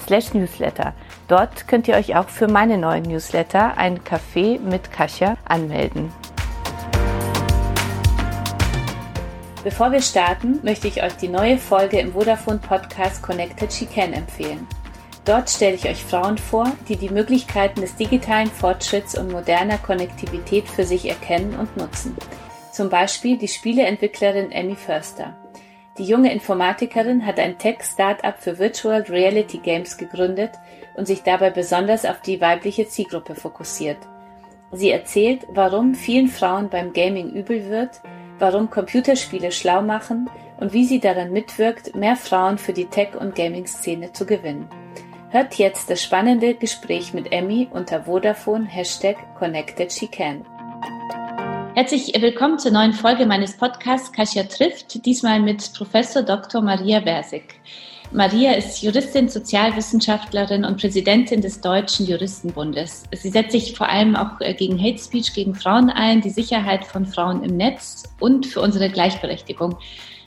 slash newsletter. Dort könnt ihr euch auch für meine neuen Newsletter, ein Café mit Kasia, anmelden. Bevor wir starten, möchte ich euch die neue Folge im Vodafone Podcast Connected She Can empfehlen. Dort stelle ich euch Frauen vor, die die Möglichkeiten des digitalen Fortschritts und moderner Konnektivität für sich erkennen und nutzen. Zum Beispiel die Spieleentwicklerin Emmy Förster. Die junge Informatikerin hat ein Tech-Startup für Virtual Reality Games gegründet und sich dabei besonders auf die weibliche Zielgruppe fokussiert. Sie erzählt, warum vielen Frauen beim Gaming übel wird, warum Computerspiele schlau machen und wie sie daran mitwirkt, mehr Frauen für die Tech- und Gaming-Szene zu gewinnen. Hört jetzt das spannende Gespräch mit Emmy unter Vodafone Hashtag Connected. Herzlich willkommen zur neuen Folge meines Podcasts Kasia trifft, diesmal mit Professor Dr. Maria Bersig. Maria ist Juristin, Sozialwissenschaftlerin und Präsidentin des Deutschen Juristenbundes. Sie setzt sich vor allem auch äh, gegen Hate Speech gegen Frauen ein, die Sicherheit von Frauen im Netz und für unsere Gleichberechtigung.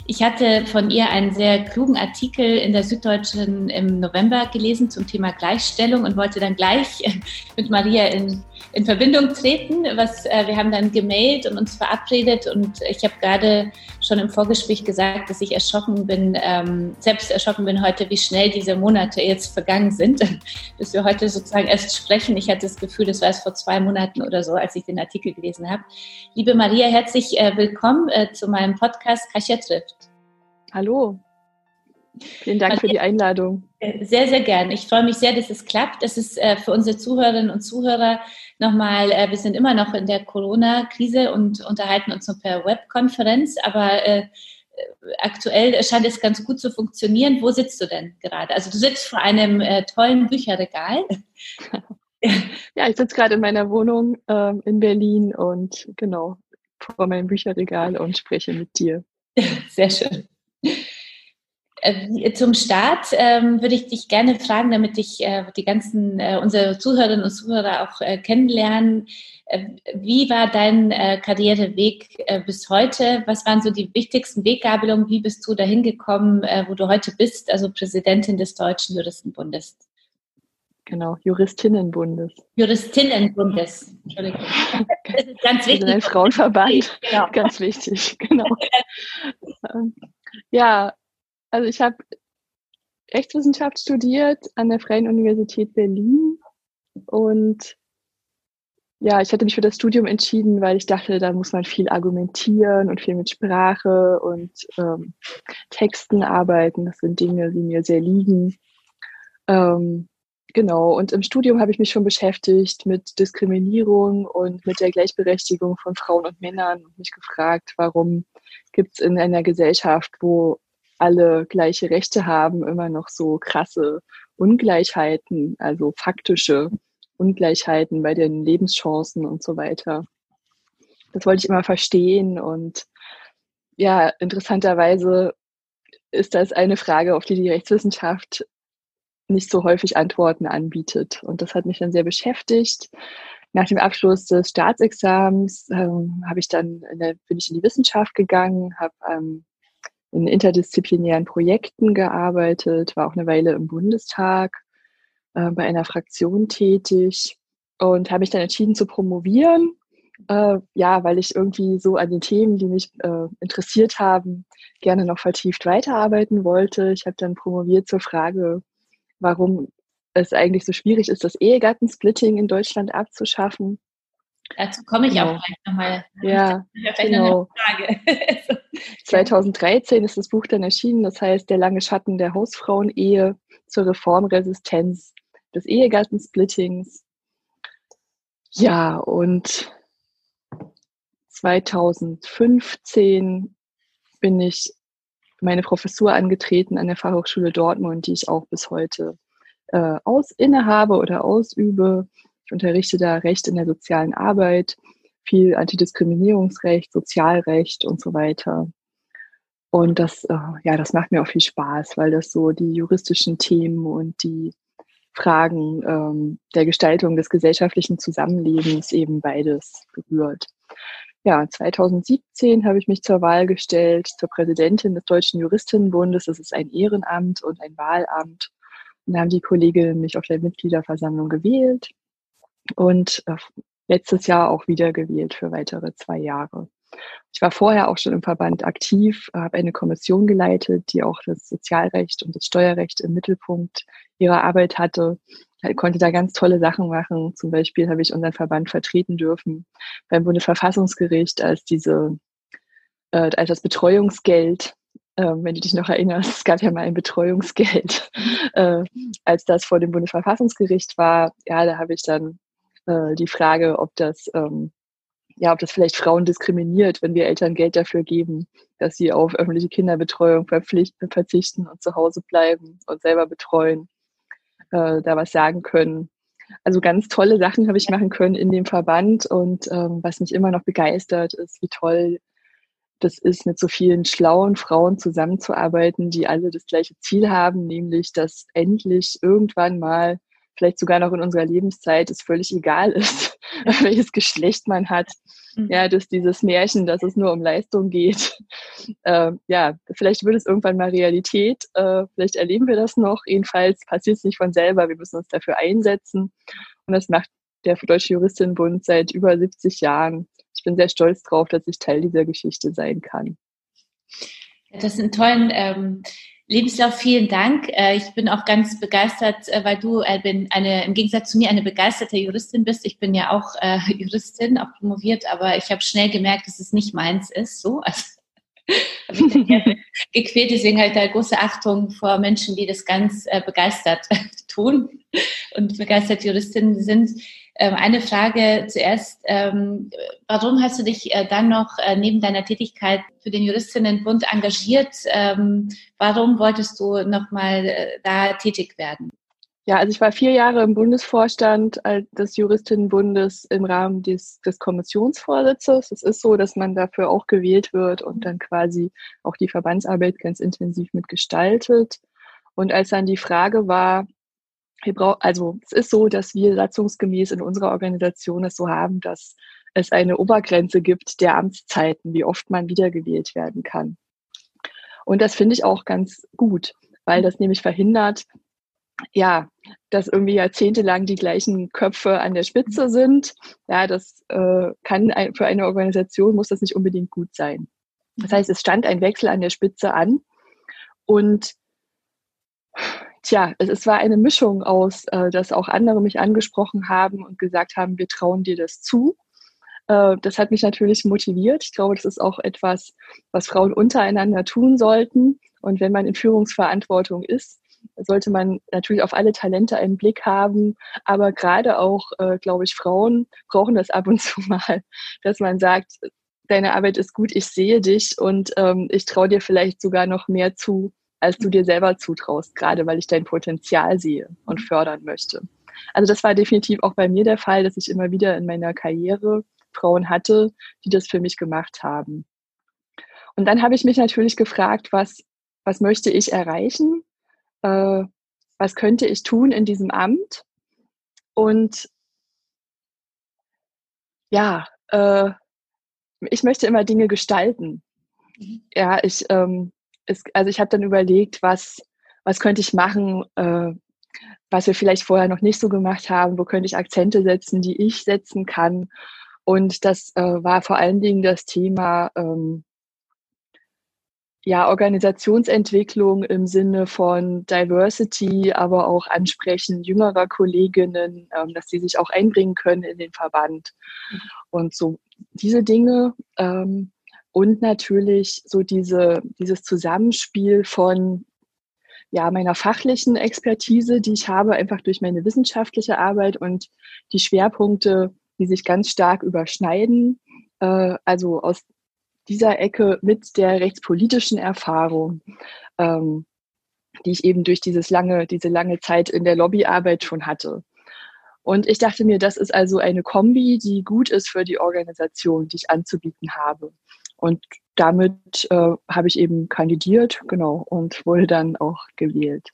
Ich hatte von ihr einen sehr klugen Artikel in der Süddeutschen im November gelesen zum Thema Gleichstellung und wollte dann gleich mit Maria in, in Verbindung treten. Was, äh, wir haben dann gemailt und uns verabredet und ich habe gerade schon im Vorgespräch gesagt, dass ich erschrocken bin, ähm, selbst erschrocken bin heute, wie schnell diese Monate jetzt vergangen sind, bis wir heute sozusagen erst sprechen. Ich hatte das Gefühl, das war es vor zwei Monaten oder so, als ich den Artikel gelesen habe. Liebe Maria, herzlich äh, willkommen äh, zu meinem Podcast Kasia. Hallo. Vielen Dank für die Einladung. Äh, sehr, sehr gern. Ich freue mich sehr, dass es klappt. Das ist äh, für unsere Zuhörerinnen und Zuhörer nochmal, äh, wir sind immer noch in der Corona-Krise und unterhalten uns nur per Webkonferenz, aber äh, aktuell scheint es ganz gut zu funktionieren. Wo sitzt du denn gerade? Also du sitzt vor einem tollen Bücherregal. ja, ich sitze gerade in meiner Wohnung ähm, in Berlin und genau vor meinem Bücherregal und spreche mit dir. Sehr schön. Äh, zum Start ähm, würde ich dich gerne fragen, damit ich äh, die ganzen äh, unsere Zuhörerinnen und Zuhörer auch äh, kennenlernen. Äh, wie war dein äh, Karriereweg bis heute? Was waren so die wichtigsten Weggabelungen? Wie bist du dahin gekommen, wo du heute bist, also Präsidentin des Deutschen Juristenbundes? Genau, Juristinnenbundes. Juristinnenbundes, Entschuldigung. Das ist ganz wichtig. Ein Frauenverband, genau. ganz wichtig, genau. Ja, also ich habe Rechtswissenschaft studiert an der Freien Universität Berlin und ja, ich hatte mich für das Studium entschieden, weil ich dachte, da muss man viel argumentieren und viel mit Sprache und ähm, Texten arbeiten. Das sind Dinge, die mir sehr liegen. Ähm, genau, und im Studium habe ich mich schon beschäftigt mit Diskriminierung und mit der Gleichberechtigung von Frauen und Männern und mich gefragt, warum gibt es in einer Gesellschaft, wo alle gleiche Rechte haben, immer noch so krasse Ungleichheiten, also faktische Ungleichheiten bei den Lebenschancen und so weiter. Das wollte ich immer verstehen und ja, interessanterweise ist das eine Frage, auf die die Rechtswissenschaft nicht so häufig Antworten anbietet. Und das hat mich dann sehr beschäftigt. Nach dem Abschluss des Staatsexamens ähm, habe ich dann der, bin ich in die Wissenschaft gegangen, habe ähm, in interdisziplinären Projekten gearbeitet, war auch eine Weile im Bundestag äh, bei einer Fraktion tätig und habe mich dann entschieden zu promovieren. Äh, ja, weil ich irgendwie so an den Themen, die mich äh, interessiert haben, gerne noch vertieft weiterarbeiten wollte. Ich habe dann promoviert zur Frage, warum es eigentlich so schwierig ist, das Ehegattensplitting in Deutschland abzuschaffen. Dazu komme ich genau. auch gleich nochmal. Ja, genau. 2013 ist das Buch dann erschienen, das heißt Der lange Schatten der Hausfrauen-Ehe zur Reformresistenz des Ehegattensplittings. Ja, und 2015 bin ich meine Professur angetreten an der Fachhochschule Dortmund, die ich auch bis heute äh, aus innehabe oder ausübe. Ich unterrichte da Recht in der sozialen Arbeit, viel Antidiskriminierungsrecht, Sozialrecht und so weiter. Und das, äh, ja, das macht mir auch viel Spaß, weil das so die juristischen Themen und die Fragen ähm, der Gestaltung des gesellschaftlichen Zusammenlebens eben beides berührt. Ja, 2017 habe ich mich zur Wahl gestellt zur Präsidentin des Deutschen Juristinnenbundes. Das ist ein Ehrenamt und ein Wahlamt. Und da haben die Kolleginnen mich auf der Mitgliederversammlung gewählt und äh, letztes Jahr auch wieder gewählt für weitere zwei Jahre. Ich war vorher auch schon im Verband aktiv, habe eine Kommission geleitet, die auch das Sozialrecht und das Steuerrecht im Mittelpunkt ihrer Arbeit hatte. Ich konnte da ganz tolle Sachen machen. Zum Beispiel habe ich unseren Verband vertreten dürfen beim Bundesverfassungsgericht als diese, äh, als das Betreuungsgeld wenn du dich noch erinnerst, es gab ja mal ein Betreuungsgeld, äh, als das vor dem Bundesverfassungsgericht war. Ja, da habe ich dann äh, die Frage, ob das ähm, ja, ob das vielleicht Frauen diskriminiert, wenn wir Eltern Geld dafür geben, dass sie auf öffentliche Kinderbetreuung verzichten und zu Hause bleiben und selber betreuen, äh, da was sagen können. Also ganz tolle Sachen habe ich machen können in dem Verband und ähm, was mich immer noch begeistert ist, wie toll das ist, mit so vielen schlauen Frauen zusammenzuarbeiten, die alle das gleiche Ziel haben, nämlich dass endlich irgendwann mal vielleicht sogar noch in unserer Lebenszeit es völlig egal ist, welches Geschlecht man hat. Mhm. Ja, dass dieses Märchen, dass es nur um Leistung geht. Äh, ja, vielleicht wird es irgendwann mal Realität. Äh, vielleicht erleben wir das noch. Jedenfalls passiert es nicht von selber. Wir müssen uns dafür einsetzen. Und das macht der Deutsche Juristinnenbund seit über 70 Jahren. Ich bin sehr stolz darauf, dass ich Teil dieser Geschichte sein kann. Das ist ein tollen ähm, Lebenslauf, vielen Dank. Äh, ich bin auch ganz begeistert, äh, weil du äh, bin eine, im Gegensatz zu mir eine begeisterte Juristin bist. Ich bin ja auch äh, Juristin, auch promoviert, aber ich habe schnell gemerkt, dass es nicht meins ist. So, also gequält. Deswegen halt da große Achtung vor Menschen, die das ganz äh, begeistert tun und begeistert Juristinnen sind. Ähm, eine Frage zuerst. Ähm, warum hast du dich äh, dann noch äh, neben deiner Tätigkeit für den Juristinnenbund engagiert? Ähm, warum wolltest du nochmal äh, da tätig werden? Ja, also ich war vier Jahre im Bundesvorstand des Juristinnenbundes im Rahmen des, des Kommissionsvorsitzes. Es ist so, dass man dafür auch gewählt wird und dann quasi auch die Verbandsarbeit ganz intensiv mitgestaltet. Und als dann die Frage war, wir brauchen, also es ist so, dass wir satzungsgemäß in unserer Organisation es so haben, dass es eine Obergrenze gibt der Amtszeiten, wie oft man wiedergewählt werden kann. Und das finde ich auch ganz gut, weil das nämlich verhindert, ja, dass irgendwie jahrzehntelang die gleichen Köpfe an der Spitze sind. Ja, das äh, kann ein, für eine Organisation muss das nicht unbedingt gut sein. Das heißt, es stand ein Wechsel an der Spitze an und Tja, es, war eine Mischung aus, äh, dass auch andere mich angesprochen haben und gesagt haben, wir trauen dir das zu. Äh, das hat mich natürlich motiviert. Ich glaube, das ist auch etwas, was Frauen untereinander tun sollten. Und wenn man in Führungsverantwortung ist, sollte man natürlich auf alle Talente einen Blick haben. Aber gerade auch, äh, glaube ich, Frauen brauchen das ab und zu mal, dass man sagt, deine Arbeit ist gut, ich sehe dich und ähm, ich traue dir vielleicht sogar noch mehr zu, als du dir selber zutraust, gerade weil ich dein Potenzial sehe und fördern möchte. Also das war definitiv auch bei mir der Fall, dass ich immer wieder in meiner Karriere Frauen hatte, die das für mich gemacht haben. Und dann habe ich mich natürlich gefragt, was, was möchte ich erreichen? Äh, was könnte ich tun in diesem Amt? Und ja, äh, ich möchte immer Dinge gestalten. Mhm. Ja, ich, ähm, es, also ich habe dann überlegt, was, was könnte ich machen, äh, was wir vielleicht vorher noch nicht so gemacht haben, wo könnte ich Akzente setzen, die ich setzen kann. Und das äh, war vor allen Dingen das Thema ähm, ja, Organisationsentwicklung im Sinne von Diversity, aber auch Ansprechen jüngerer Kolleginnen, ähm, dass sie sich auch einbringen können in den Verband. Mhm. Und so diese Dinge. Ähm, und natürlich so diese, dieses Zusammenspiel von ja, meiner fachlichen Expertise, die ich habe, einfach durch meine wissenschaftliche Arbeit und die Schwerpunkte, die sich ganz stark überschneiden. Äh, also aus dieser Ecke mit der rechtspolitischen Erfahrung. Ähm, die ich eben durch dieses lange, diese lange Zeit in der Lobbyarbeit schon hatte. Und ich dachte mir, das ist also eine Kombi, die gut ist für die Organisation, die ich anzubieten habe. Und damit äh, habe ich eben kandidiert, genau, und wurde dann auch gewählt.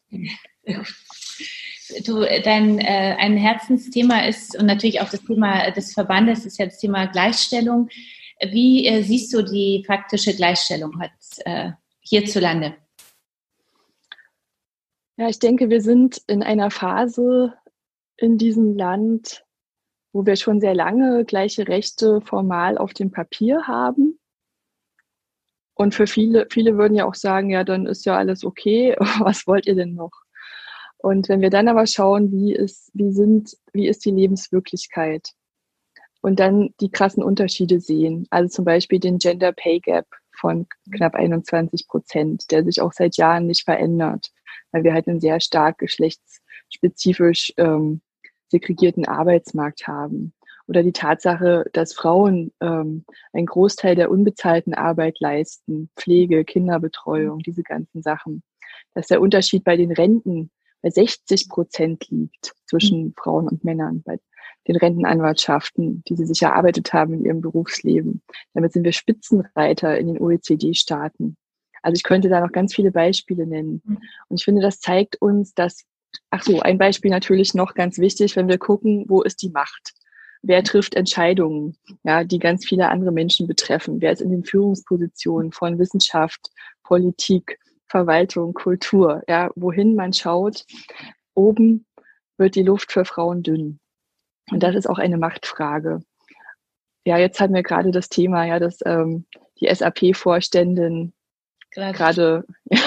Du, dein äh, ein Herzensthema ist und natürlich auch das Thema des Verbandes ist ja das Thema Gleichstellung. Wie äh, siehst du die faktische Gleichstellung hat, äh, hierzulande? Ja, ich denke, wir sind in einer Phase in diesem Land, wo wir schon sehr lange gleiche Rechte formal auf dem Papier haben. Und für viele, viele würden ja auch sagen, ja, dann ist ja alles okay. Was wollt ihr denn noch? Und wenn wir dann aber schauen, wie ist, wie sind, wie ist die Lebenswirklichkeit? Und dann die krassen Unterschiede sehen. Also zum Beispiel den Gender Pay Gap von knapp 21 Prozent, der sich auch seit Jahren nicht verändert, weil wir halt einen sehr stark geschlechtsspezifisch ähm, segregierten Arbeitsmarkt haben. Oder die Tatsache, dass Frauen ähm, einen Großteil der unbezahlten Arbeit leisten, Pflege, Kinderbetreuung, diese ganzen Sachen. Dass der Unterschied bei den Renten bei 60 Prozent liegt zwischen mhm. Frauen und Männern bei den Rentenanwartschaften, die sie sich erarbeitet haben in ihrem Berufsleben. Damit sind wir Spitzenreiter in den OECD-Staaten. Also ich könnte da noch ganz viele Beispiele nennen. Mhm. Und ich finde, das zeigt uns, dass, ach so, ein Beispiel natürlich noch ganz wichtig, wenn wir gucken, wo ist die Macht? Wer trifft Entscheidungen, ja, die ganz viele andere Menschen betreffen? Wer ist in den Führungspositionen von Wissenschaft, Politik, Verwaltung, Kultur, ja, wohin man schaut, oben wird die Luft für Frauen dünn. Und das ist auch eine Machtfrage. Ja, jetzt hatten wir gerade das Thema, ja, dass ähm, die SAP-Vorständin gerade ja,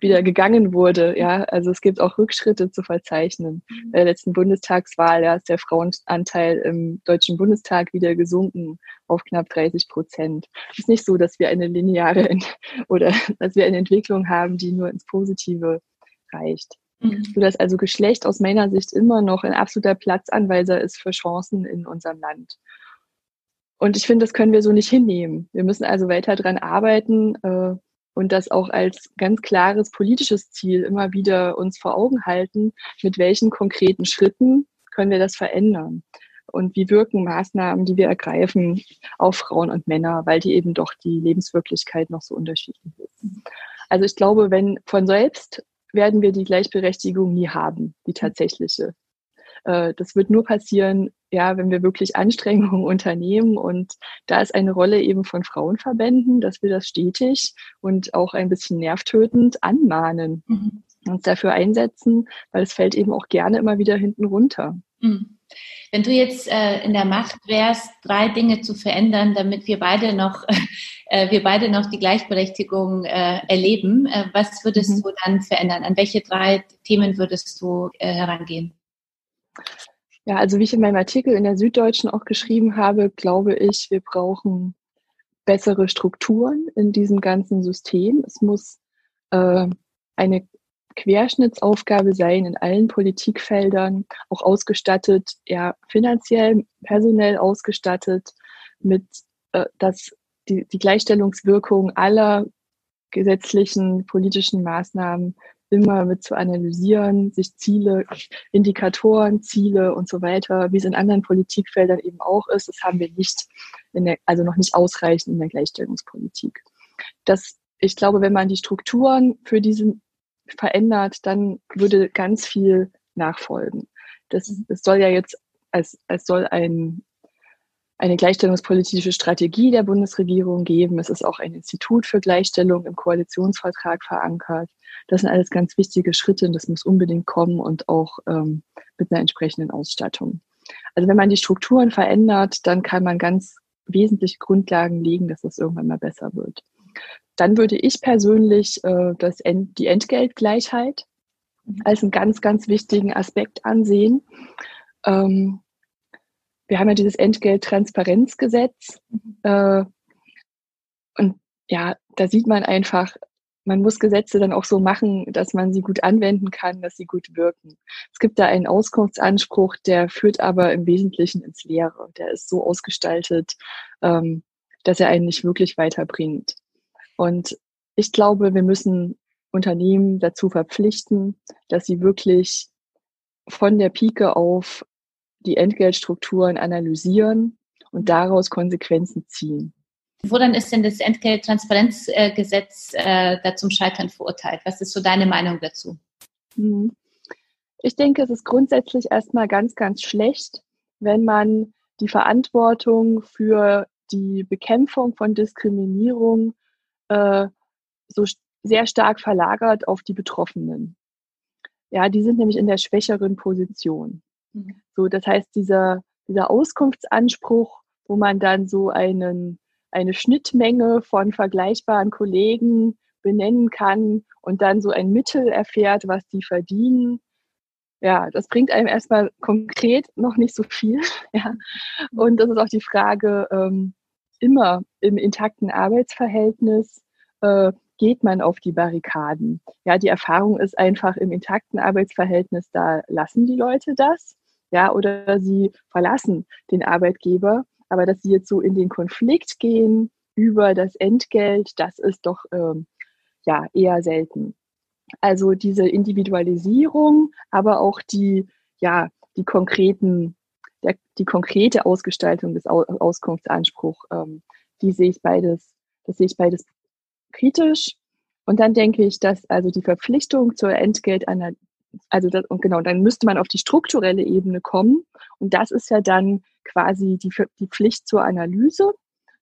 wieder gegangen wurde. Ja, also es gibt auch Rückschritte zu verzeichnen. Mhm. Bei der letzten Bundestagswahl ja, ist der Frauenanteil im Deutschen Bundestag wieder gesunken auf knapp 30 Prozent. Es ist nicht so, dass wir eine lineare oder dass wir eine Entwicklung haben, die nur ins Positive reicht. Mhm. Sodass also Geschlecht aus meiner Sicht immer noch ein absoluter Platzanweiser ist für Chancen in unserem Land. Und ich finde, das können wir so nicht hinnehmen. Wir müssen also weiter daran arbeiten, äh, und das auch als ganz klares politisches Ziel immer wieder uns vor Augen halten, mit welchen konkreten Schritten können wir das verändern und wie wirken Maßnahmen, die wir ergreifen, auf Frauen und Männer, weil die eben doch die Lebenswirklichkeit noch so unterschiedlich ist. Also ich glaube, wenn von selbst werden wir die Gleichberechtigung nie haben, die tatsächliche. Äh, das wird nur passieren, ja, wenn wir wirklich Anstrengungen unternehmen. Und da ist eine Rolle eben von Frauenverbänden, dass wir das stetig und auch ein bisschen nervtötend anmahnen, mhm. uns dafür einsetzen, weil es fällt eben auch gerne immer wieder hinten runter. Mhm. Wenn du jetzt äh, in der Macht wärst, drei Dinge zu verändern, damit wir beide noch, äh, wir beide noch die Gleichberechtigung äh, erleben, äh, was würdest mhm. du dann verändern? An welche drei Themen würdest du äh, herangehen? Ja, also wie ich in meinem Artikel in der Süddeutschen auch geschrieben habe, glaube ich, wir brauchen bessere Strukturen in diesem ganzen System. Es muss äh, eine Querschnittsaufgabe sein in allen Politikfeldern, auch ausgestattet, ja, finanziell, personell ausgestattet, mit, äh, dass die, die Gleichstellungswirkung aller gesetzlichen politischen Maßnahmen immer mit zu analysieren, sich Ziele, Indikatoren, Ziele und so weiter, wie es in anderen Politikfeldern eben auch ist. Das haben wir nicht, in der, also noch nicht ausreichend in der Gleichstellungspolitik. Das, ich glaube, wenn man die Strukturen für diesen verändert, dann würde ganz viel nachfolgen. Das, das soll ja jetzt, als, als soll ein, eine gleichstellungspolitische Strategie der Bundesregierung geben. Es ist auch ein Institut für Gleichstellung im Koalitionsvertrag verankert. Das sind alles ganz wichtige Schritte und das muss unbedingt kommen und auch ähm, mit einer entsprechenden Ausstattung. Also wenn man die Strukturen verändert, dann kann man ganz wesentliche Grundlagen legen, dass das irgendwann mal besser wird. Dann würde ich persönlich äh, das End, die Entgeltgleichheit als einen ganz, ganz wichtigen Aspekt ansehen. Ähm, wir haben ja dieses Entgelttransparenzgesetz. Äh, und ja, da sieht man einfach, man muss Gesetze dann auch so machen, dass man sie gut anwenden kann, dass sie gut wirken. Es gibt da einen Auskunftsanspruch, der führt aber im Wesentlichen ins Leere. Der ist so ausgestaltet, ähm, dass er einen nicht wirklich weiterbringt. Und ich glaube, wir müssen Unternehmen dazu verpflichten, dass sie wirklich von der Pike auf die Entgeltstrukturen analysieren und daraus Konsequenzen ziehen. Woran ist denn das Entgelttransparenzgesetz äh, da zum Scheitern verurteilt? Was ist so deine Meinung dazu? Mhm. Ich denke, es ist grundsätzlich erstmal ganz, ganz schlecht, wenn man die Verantwortung für die Bekämpfung von Diskriminierung äh, so sehr stark verlagert auf die Betroffenen. Ja, die sind nämlich in der schwächeren Position. Mhm. So, das heißt, dieser, dieser Auskunftsanspruch, wo man dann so einen, eine Schnittmenge von vergleichbaren Kollegen benennen kann und dann so ein Mittel erfährt, was die verdienen. Ja, das bringt einem erstmal konkret noch nicht so viel. Ja. Und das ist auch die Frage, ähm, immer im intakten Arbeitsverhältnis, äh, geht man auf die Barrikaden. Ja, die Erfahrung ist einfach im intakten Arbeitsverhältnis, da lassen die Leute das, ja, oder sie verlassen den Arbeitgeber. Aber dass sie jetzt so in den Konflikt gehen über das Entgelt, das ist doch ähm, ja eher selten. Also diese Individualisierung, aber auch die ja die konkreten der, die konkrete Ausgestaltung des Auskunftsanspruchs, ähm, die sehe ich beides, das sehe ich beides kritisch. Und dann denke ich, dass also die Verpflichtung zur Entgeltanalyse, also das, und genau, dann müsste man auf die strukturelle Ebene kommen. Und das ist ja dann quasi die, die Pflicht zur Analyse,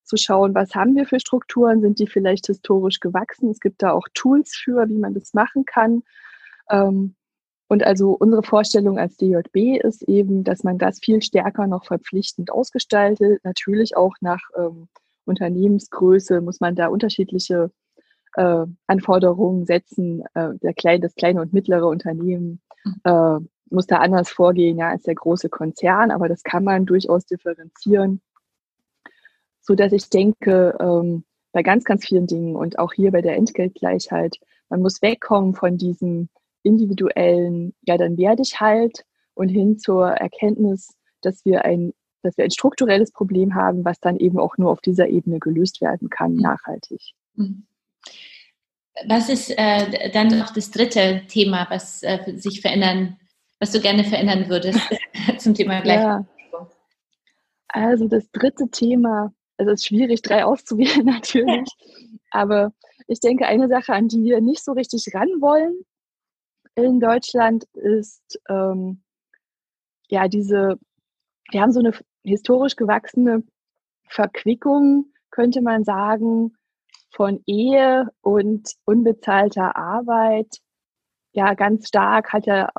zu schauen, was haben wir für Strukturen, sind die vielleicht historisch gewachsen. Es gibt da auch Tools für, wie man das machen kann. Ähm, und also unsere Vorstellung als DJB ist eben, dass man das viel stärker noch verpflichtend ausgestaltet. Natürlich auch nach ähm, Unternehmensgröße muss man da unterschiedliche äh, Anforderungen setzen. Äh, der kleine, das kleine und mittlere Unternehmen mhm. äh, muss da anders vorgehen ja, als der große Konzern, aber das kann man durchaus differenzieren, so dass ich denke, ähm, bei ganz, ganz vielen Dingen und auch hier bei der Entgeltgleichheit, man muss wegkommen von diesem individuellen, ja, dann werde ich halt und hin zur Erkenntnis, dass wir ein dass wir ein strukturelles Problem haben, was dann eben auch nur auf dieser Ebene gelöst werden kann, mhm. nachhaltig. Mhm. Was ist äh, dann noch das dritte Thema, was äh, sich verändern, was du gerne verändern würdest zum Thema Gleichberechtigung? Ja. Also das dritte Thema, also es ist schwierig, drei auszuwählen natürlich, aber ich denke, eine Sache, an die wir nicht so richtig ran wollen in Deutschland, ist ähm, ja diese, wir haben so eine historisch gewachsene Verquickung, könnte man sagen, von Ehe und unbezahlter Arbeit. Ja, ganz stark hat ja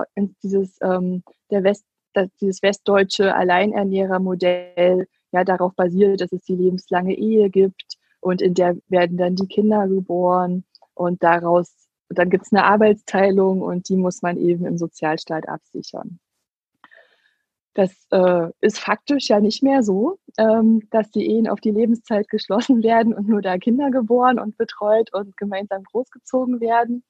dieses, ähm, der West, das, dieses westdeutsche Alleinernährermodell ja darauf basiert, dass es die lebenslange Ehe gibt und in der werden dann die Kinder geboren und daraus, dann gibt es eine Arbeitsteilung und die muss man eben im Sozialstaat absichern. Das äh, ist faktisch ja nicht mehr so, ähm, dass die Ehen auf die Lebenszeit geschlossen werden und nur da Kinder geboren und betreut und gemeinsam großgezogen werden.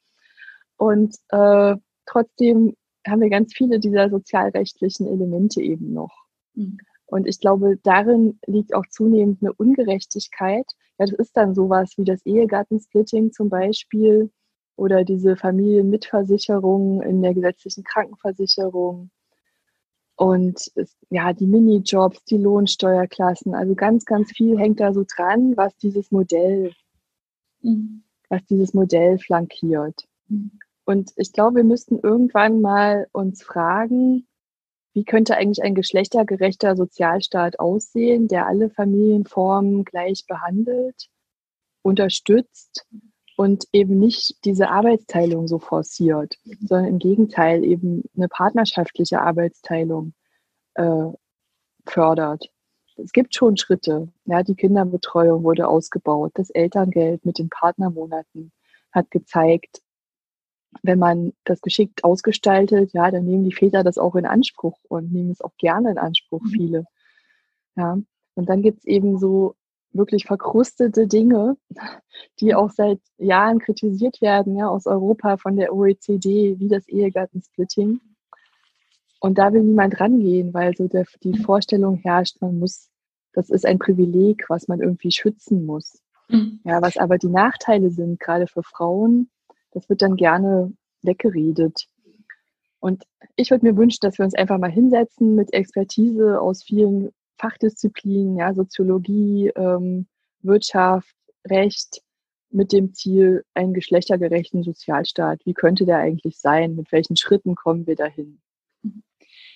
Und äh, trotzdem haben wir ganz viele dieser sozialrechtlichen Elemente eben noch. Mhm. Und ich glaube, darin liegt auch zunehmend eine Ungerechtigkeit. Ja, das ist dann sowas wie das Ehegattensplitting zum Beispiel oder diese Familienmitversicherung in der gesetzlichen Krankenversicherung und ja, die Minijobs, die Lohnsteuerklassen, also ganz, ganz viel hängt da so dran, was dieses Modell, mhm. was dieses Modell flankiert. Mhm. Und ich glaube, wir müssten irgendwann mal uns fragen, wie könnte eigentlich ein geschlechtergerechter Sozialstaat aussehen, der alle Familienformen gleich behandelt, unterstützt und eben nicht diese Arbeitsteilung so forciert, mhm. sondern im Gegenteil eben eine partnerschaftliche Arbeitsteilung äh, fördert. Es gibt schon Schritte. Ja, die Kinderbetreuung wurde ausgebaut. Das Elterngeld mit den Partnermonaten hat gezeigt, wenn man das geschickt ausgestaltet, ja, dann nehmen die Väter das auch in Anspruch und nehmen es auch gerne in Anspruch, mhm. viele. Ja, und dann gibt es eben so wirklich verkrustete Dinge, die auch seit Jahren kritisiert werden, ja, aus Europa von der OECD, wie das Ehegattensplitting. Und da will niemand rangehen, weil so der, die Vorstellung herrscht, man muss, das ist ein Privileg, was man irgendwie schützen muss. Mhm. Ja, was aber die Nachteile sind, gerade für Frauen, das wird dann gerne weggeredet. Und ich würde mir wünschen, dass wir uns einfach mal hinsetzen mit Expertise aus vielen Fachdisziplinen, ja, Soziologie, ähm, Wirtschaft, Recht, mit dem Ziel, einen geschlechtergerechten Sozialstaat. Wie könnte der eigentlich sein? Mit welchen Schritten kommen wir dahin?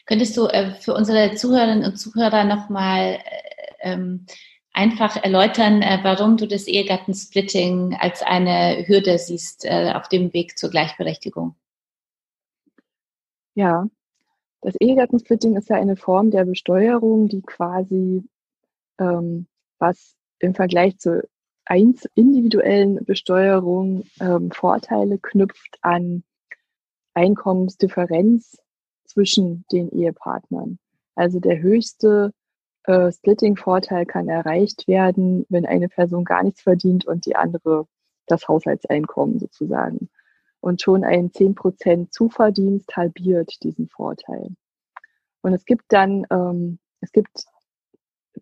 Könntest du äh, für unsere Zuhörerinnen und Zuhörer nochmal äh, ähm, einfach erläutern, äh, warum du das Ehegattensplitting als eine Hürde siehst äh, auf dem Weg zur Gleichberechtigung? Ja, das Ehegattensplitting ist ja eine Form der Besteuerung, die quasi ähm, was im Vergleich zur individuellen Besteuerung ähm, Vorteile knüpft an Einkommensdifferenz zwischen den Ehepartnern. Also der höchste äh, Splitting-Vorteil kann erreicht werden, wenn eine Person gar nichts verdient und die andere das Haushaltseinkommen sozusagen und schon ein 10% Zuverdienst halbiert diesen Vorteil. Und es gibt dann, ähm, es gibt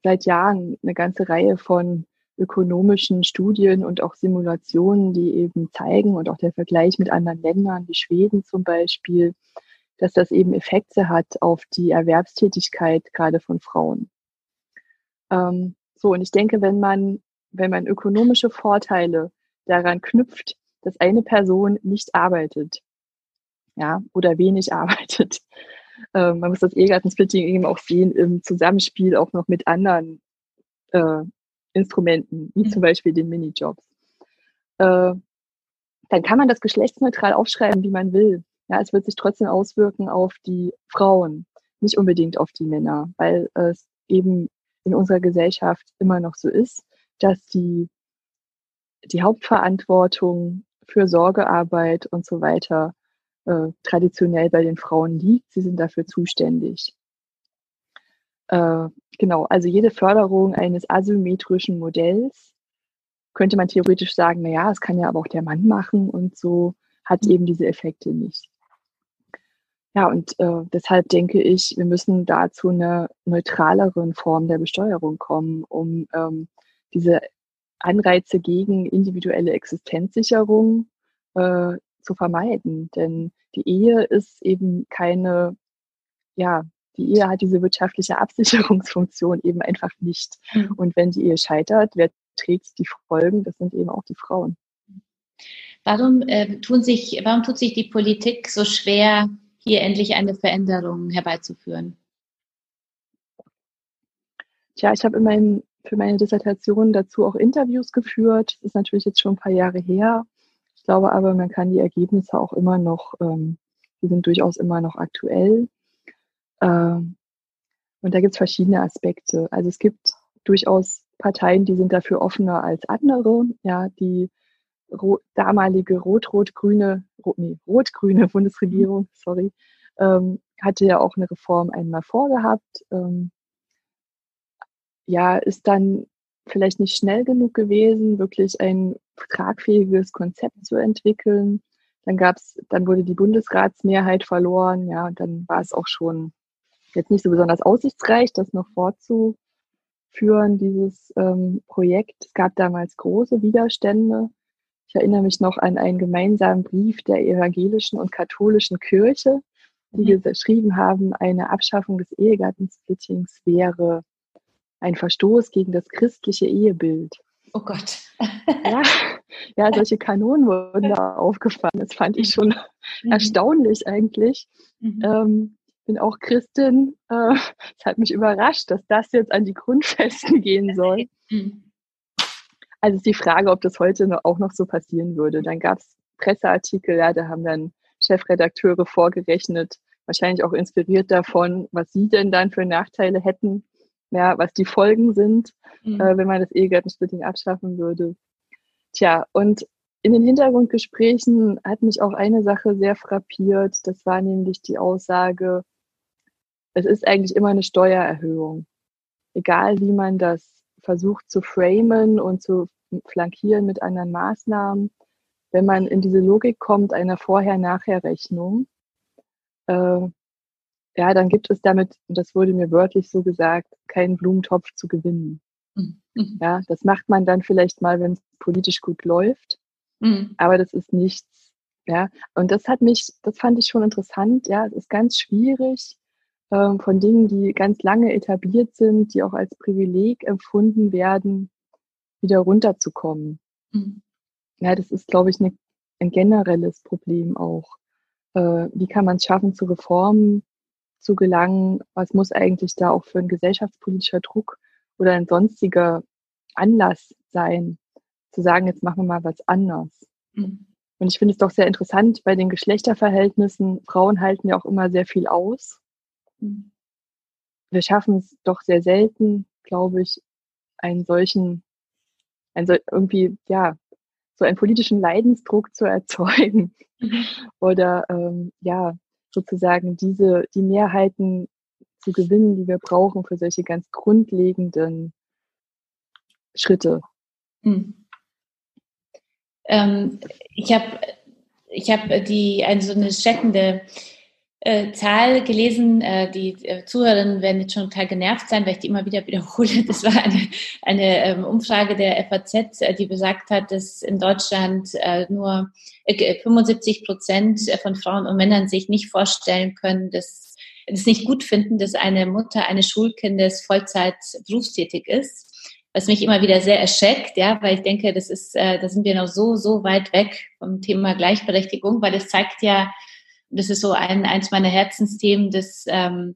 seit Jahren eine ganze Reihe von ökonomischen Studien und auch Simulationen, die eben zeigen und auch der Vergleich mit anderen Ländern wie Schweden zum Beispiel, dass das eben Effekte hat auf die Erwerbstätigkeit gerade von Frauen. Ähm, so, und ich denke, wenn man, wenn man ökonomische Vorteile daran knüpft, dass eine Person nicht arbeitet, ja, oder wenig arbeitet. Ähm, man muss das Ehegattensplitting eben auch sehen im Zusammenspiel auch noch mit anderen äh, Instrumenten, wie zum mhm. Beispiel den Minijobs. Äh, dann kann man das geschlechtsneutral aufschreiben, wie man will. Ja, es wird sich trotzdem auswirken auf die Frauen, nicht unbedingt auf die Männer, weil es eben in unserer Gesellschaft immer noch so ist, dass die, die Hauptverantwortung für Sorgearbeit und so weiter äh, traditionell bei den Frauen liegt. Sie sind dafür zuständig. Äh, genau, also jede Förderung eines asymmetrischen Modells könnte man theoretisch sagen, na ja, es kann ja aber auch der Mann machen und so hat mhm. eben diese Effekte nicht. Ja, und äh, deshalb denke ich, wir müssen da zu einer neutraleren Form der Besteuerung kommen, um ähm, diese Anreize gegen individuelle Existenzsicherung äh, zu vermeiden. Denn die Ehe ist eben keine, ja, die Ehe hat diese wirtschaftliche Absicherungsfunktion eben einfach nicht. Mhm. Und wenn die Ehe scheitert, wer trägt die Folgen? Das sind eben auch die Frauen. Warum, äh, tun sich, warum tut sich die Politik so schwer, hier endlich eine Veränderung herbeizuführen? Tja, ich habe in meinem für meine Dissertation dazu auch Interviews geführt. Das ist natürlich jetzt schon ein paar Jahre her. Ich glaube aber, man kann die Ergebnisse auch immer noch, ähm, die sind durchaus immer noch aktuell. Ähm, und da gibt es verschiedene Aspekte. Also es gibt durchaus Parteien, die sind dafür offener als andere. Ja, die ro damalige rot-rot-grüne, ro nee, rot-grüne Bundesregierung, sorry, ähm, hatte ja auch eine Reform einmal vorgehabt. Ähm, ja, ist dann vielleicht nicht schnell genug gewesen, wirklich ein tragfähiges Konzept zu entwickeln. Dann gab's, dann wurde die Bundesratsmehrheit verloren, ja, und dann war es auch schon jetzt nicht so besonders aussichtsreich, das noch fortzuführen, dieses ähm, Projekt. Es gab damals große Widerstände. Ich erinnere mich noch an einen gemeinsamen Brief der evangelischen und katholischen Kirche, die mhm. geschrieben haben, eine Abschaffung des Ehegattensplittings wäre ein Verstoß gegen das christliche Ehebild. Oh Gott. ja, ja, solche Kanonen wurden da aufgefahren. Das fand ich schon mhm. erstaunlich eigentlich. Mhm. Ähm, bin auch Christin. Äh, es hat mich überrascht, dass das jetzt an die Grundfesten gehen soll. Mhm. Also ist die Frage, ob das heute auch noch so passieren würde. Dann gab es Presseartikel, ja, da haben dann Chefredakteure vorgerechnet, wahrscheinlich auch inspiriert davon, was sie denn dann für Nachteile hätten, ja, was die Folgen sind, mhm. äh, wenn man das Ehegattensplitting abschaffen würde. Tja, und in den Hintergrundgesprächen hat mich auch eine Sache sehr frappiert. Das war nämlich die Aussage, es ist eigentlich immer eine Steuererhöhung. Egal wie man das versucht zu framen und zu flankieren mit anderen Maßnahmen, wenn man in diese Logik kommt einer Vorher-Nachher-Rechnung, äh, ja, dann gibt es damit, und das wurde mir wörtlich so gesagt, keinen Blumentopf zu gewinnen. Mhm. Ja, das macht man dann vielleicht mal, wenn es politisch gut läuft. Mhm. Aber das ist nichts, Ja, und das hat mich, das fand ich schon interessant. Ja, es ist ganz schwierig, ähm, von Dingen, die ganz lange etabliert sind, die auch als Privileg empfunden werden, wieder runterzukommen. Mhm. Ja, das ist, glaube ich, eine, ein generelles Problem auch. Äh, wie kann man es schaffen, zu Reformen zu gelangen? Was muss eigentlich da auch für ein gesellschaftspolitischer Druck oder ein sonstiger Anlass sein, zu sagen, jetzt machen wir mal was anders? Mhm. Und ich finde es doch sehr interessant bei den Geschlechterverhältnissen. Frauen halten ja auch immer sehr viel aus. Mhm. Wir schaffen es doch sehr selten, glaube ich, einen solchen, einen so, irgendwie, ja, so einen politischen Leidensdruck zu erzeugen. Mhm. Oder ähm, ja, sozusagen diese, die Mehrheiten zu gewinnen, die wir brauchen für solche ganz grundlegenden Schritte. Mhm. Ähm, ich habe ich hab die eine so eine schreckende äh, Zahl gelesen. Äh, die äh, Zuhörerinnen werden jetzt schon total genervt sein, weil ich die immer wieder wiederhole. Das war eine, eine ähm, Umfrage der FAZ, äh, die besagt hat, dass in Deutschland äh, nur 75 äh, Prozent von Frauen und Männern sich nicht vorstellen können, dass es nicht gut finden, dass eine Mutter eines Schulkindes Vollzeit berufstätig ist was mich immer wieder sehr erschreckt, ja, weil ich denke, das ist, äh, da sind wir noch so, so weit weg vom Thema Gleichberechtigung, weil es zeigt ja, das ist so ein, eins meiner Herzensthemen, dass ähm,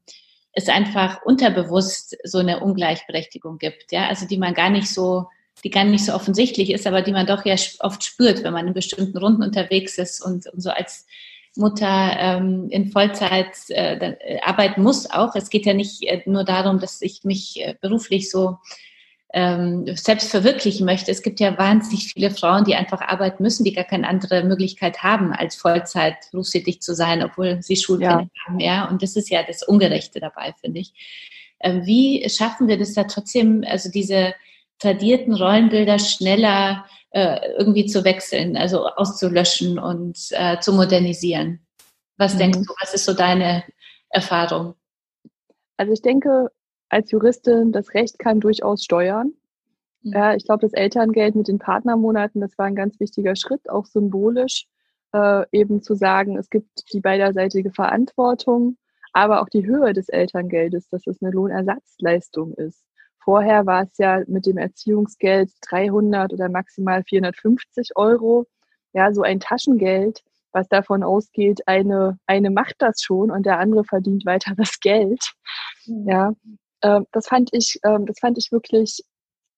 es einfach unterbewusst so eine Ungleichberechtigung gibt, ja, also die man gar nicht so, die gar nicht so offensichtlich ist, aber die man doch ja oft spürt, wenn man in bestimmten Runden unterwegs ist und, und so als Mutter ähm, in Vollzeit äh, äh arbeiten muss auch. Es geht ja nicht äh, nur darum, dass ich mich äh, beruflich so ähm, selbst verwirklichen möchte. Es gibt ja wahnsinnig viele Frauen, die einfach arbeiten müssen, die gar keine andere Möglichkeit haben, als Vollzeit berufstätig zu sein, obwohl sie Schulkinder ja. haben. Ja, und das ist ja das Ungerechte dabei, finde ich. Ähm, wie schaffen wir das da trotzdem, also diese tradierten Rollenbilder schneller äh, irgendwie zu wechseln, also auszulöschen und äh, zu modernisieren? Was mhm. denkst du, was ist so deine Erfahrung? Also ich denke, als Juristin, das Recht kann durchaus steuern. Mhm. Ja, ich glaube, das Elterngeld mit den Partnermonaten, das war ein ganz wichtiger Schritt, auch symbolisch, äh, eben zu sagen, es gibt die beiderseitige Verantwortung, aber auch die Höhe des Elterngeldes, dass es eine Lohnersatzleistung ist. Vorher war es ja mit dem Erziehungsgeld 300 oder maximal 450 Euro, ja, so ein Taschengeld, was davon ausgeht, eine, eine macht das schon und der andere verdient weiter das Geld. Mhm. Ja, äh, das fand ich, äh, das fand ich wirklich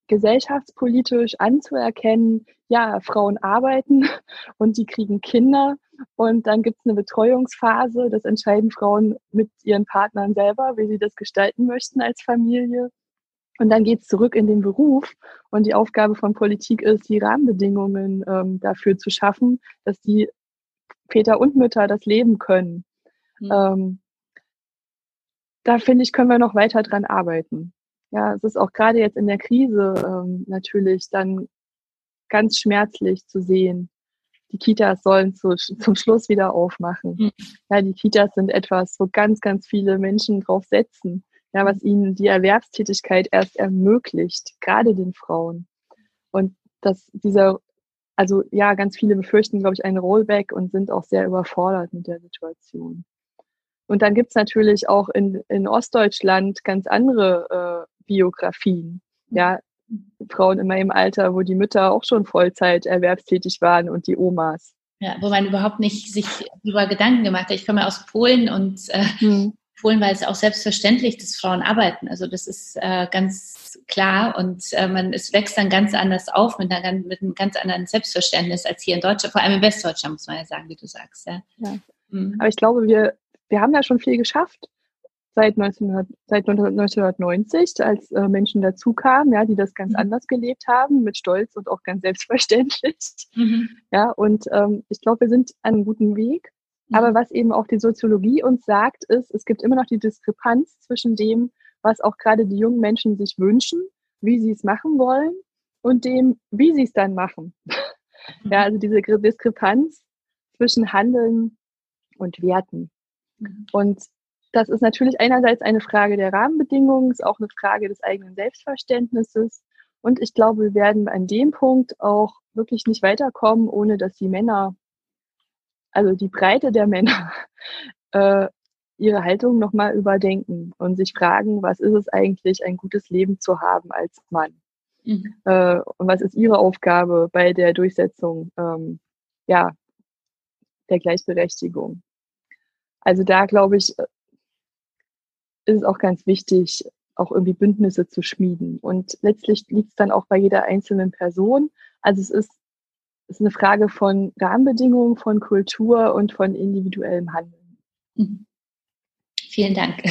gesellschaftspolitisch anzuerkennen, ja, Frauen arbeiten und die kriegen Kinder und dann gibt es eine Betreuungsphase, das entscheiden Frauen mit ihren Partnern selber, wie sie das gestalten möchten als Familie. Und dann geht es zurück in den Beruf und die Aufgabe von Politik ist, die Rahmenbedingungen ähm, dafür zu schaffen, dass die Väter und Mütter das leben können. Mhm. Ähm, da finde ich, können wir noch weiter dran arbeiten. Ja, es ist auch gerade jetzt in der Krise ähm, natürlich dann ganz schmerzlich zu sehen. Die Kitas sollen zu, zum Schluss wieder aufmachen. Mhm. Ja, die Kitas sind etwas, wo ganz, ganz viele Menschen drauf setzen. Ja, was ihnen die Erwerbstätigkeit erst ermöglicht, gerade den Frauen. Und dass dieser, also ja, ganz viele befürchten, glaube ich, einen Rollback und sind auch sehr überfordert mit der Situation. Und dann gibt's natürlich auch in, in Ostdeutschland ganz andere äh, Biografien. Ja, Frauen in meinem Alter, wo die Mütter auch schon Vollzeit erwerbstätig waren und die Omas. Ja, wo man überhaupt nicht sich über Gedanken gemacht hat. Ich komme aus Polen und äh, hm. Polen war es auch selbstverständlich, dass Frauen arbeiten. Also das ist äh, ganz klar und äh, man es wächst dann ganz anders auf mit, einer, mit einem ganz anderen Selbstverständnis als hier in Deutschland, vor allem in Westdeutschland muss man ja sagen, wie du sagst. Ja. ja. Mhm. Aber ich glaube, wir wir haben ja schon viel geschafft seit, 1900, seit 1990, als äh, Menschen dazukamen, ja, die das ganz mhm. anders gelebt haben, mit Stolz und auch ganz selbstverständlich. Mhm. Ja, und ähm, ich glaube, wir sind an einem guten Weg. Mhm. Aber was eben auch die Soziologie uns sagt, ist, es gibt immer noch die Diskrepanz zwischen dem, was auch gerade die jungen Menschen sich wünschen, wie sie es machen wollen und dem, wie sie es dann machen. Mhm. Ja, also diese Diskrepanz zwischen Handeln und Werten. Und das ist natürlich einerseits eine Frage der Rahmenbedingungen, ist auch eine Frage des eigenen Selbstverständnisses. Und ich glaube, wir werden an dem Punkt auch wirklich nicht weiterkommen, ohne dass die Männer also die Breite der Männer, äh, ihre Haltung nochmal überdenken und sich fragen, was ist es eigentlich, ein gutes Leben zu haben als Mann? Mhm. Äh, und was ist ihre Aufgabe bei der Durchsetzung ähm, ja, der Gleichberechtigung? Also da glaube ich, äh, ist es auch ganz wichtig, auch irgendwie Bündnisse zu schmieden. Und letztlich liegt es dann auch bei jeder einzelnen Person. Also es ist, es ist eine Frage von Rahmenbedingungen, von Kultur und von individuellem Handeln. Mhm. Vielen Dank.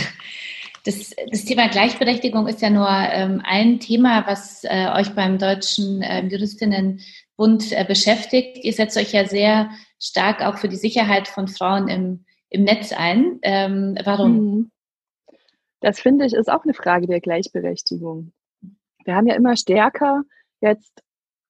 Das, das, Thema Gleichberechtigung ist ja nur ähm, ein Thema, was äh, euch beim Deutschen äh, Juristinnenbund äh, beschäftigt. Ihr setzt euch ja sehr stark auch für die Sicherheit von Frauen im, im Netz ein. Ähm, warum? Mhm. Das finde ich ist auch eine Frage der Gleichberechtigung. Wir haben ja immer stärker jetzt,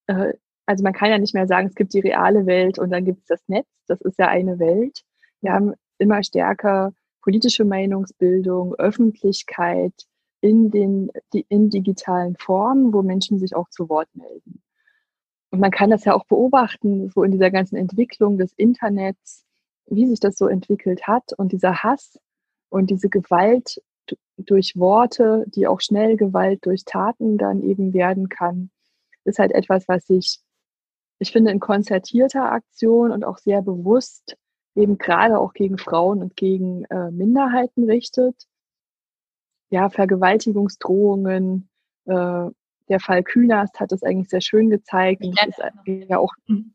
äh, also man kann ja nicht mehr sagen, es gibt die reale Welt und dann gibt es das Netz. Das ist ja eine Welt. Wir haben immer stärker politische Meinungsbildung, Öffentlichkeit in den die, in digitalen Formen, wo Menschen sich auch zu Wort melden. Und man kann das ja auch beobachten, so in dieser ganzen Entwicklung des Internets, wie sich das so entwickelt hat und dieser Hass und diese Gewalt durch Worte, die auch schnell Gewalt durch Taten dann eben werden kann, ist halt etwas, was sich, ich finde, in konzertierter Aktion und auch sehr bewusst eben gerade auch gegen Frauen und gegen äh, Minderheiten richtet. Ja, Vergewaltigungsdrohungen, äh, der Fall Künast hat das eigentlich sehr schön gezeigt. Das ist ja auch, mhm.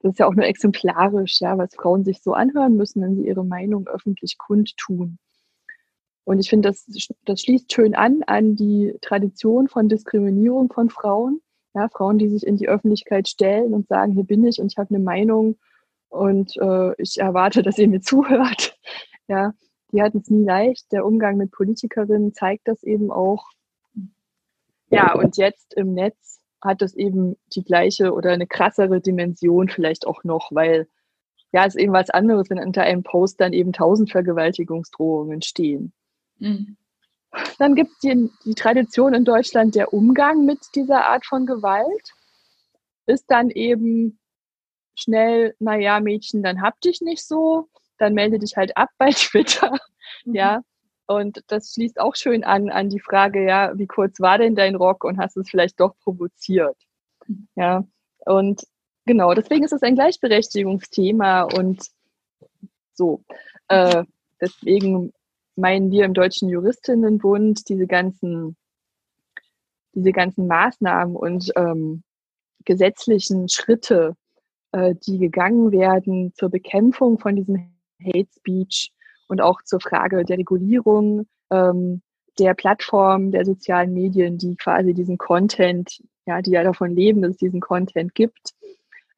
Das ist ja auch nur exemplarisch, ja, was Frauen sich so anhören müssen, wenn sie ihre Meinung öffentlich kundtun. Und ich finde, das, das schließt schön an an die Tradition von Diskriminierung von Frauen. Ja, Frauen, die sich in die Öffentlichkeit stellen und sagen, hier bin ich und ich habe eine Meinung und äh, ich erwarte, dass ihr mir zuhört. Ja, die hatten es nie leicht. Der Umgang mit Politikerinnen zeigt das eben auch. Ja, und jetzt im Netz hat es eben die gleiche oder eine krassere Dimension vielleicht auch noch, weil ja, es ist eben was anderes, wenn unter einem Post dann eben tausend Vergewaltigungsdrohungen stehen. Mhm. Dann gibt es die, die Tradition in Deutschland, der Umgang mit dieser Art von Gewalt ist dann eben schnell, naja, Mädchen, dann hab dich nicht so, dann melde dich halt ab bei Twitter. Mhm. Ja. Und das schließt auch schön an, an die Frage, ja, wie kurz war denn dein Rock und hast es vielleicht doch provoziert? Ja. Und genau, deswegen ist es ein Gleichberechtigungsthema und so. Äh, deswegen meinen wir im Deutschen Juristinnenbund diese ganzen, diese ganzen Maßnahmen und ähm, gesetzlichen Schritte, äh, die gegangen werden zur Bekämpfung von diesem Hate Speech und auch zur Frage der Regulierung ähm, der Plattformen, der sozialen Medien, die quasi diesen Content, ja, die ja davon leben, dass es diesen Content gibt,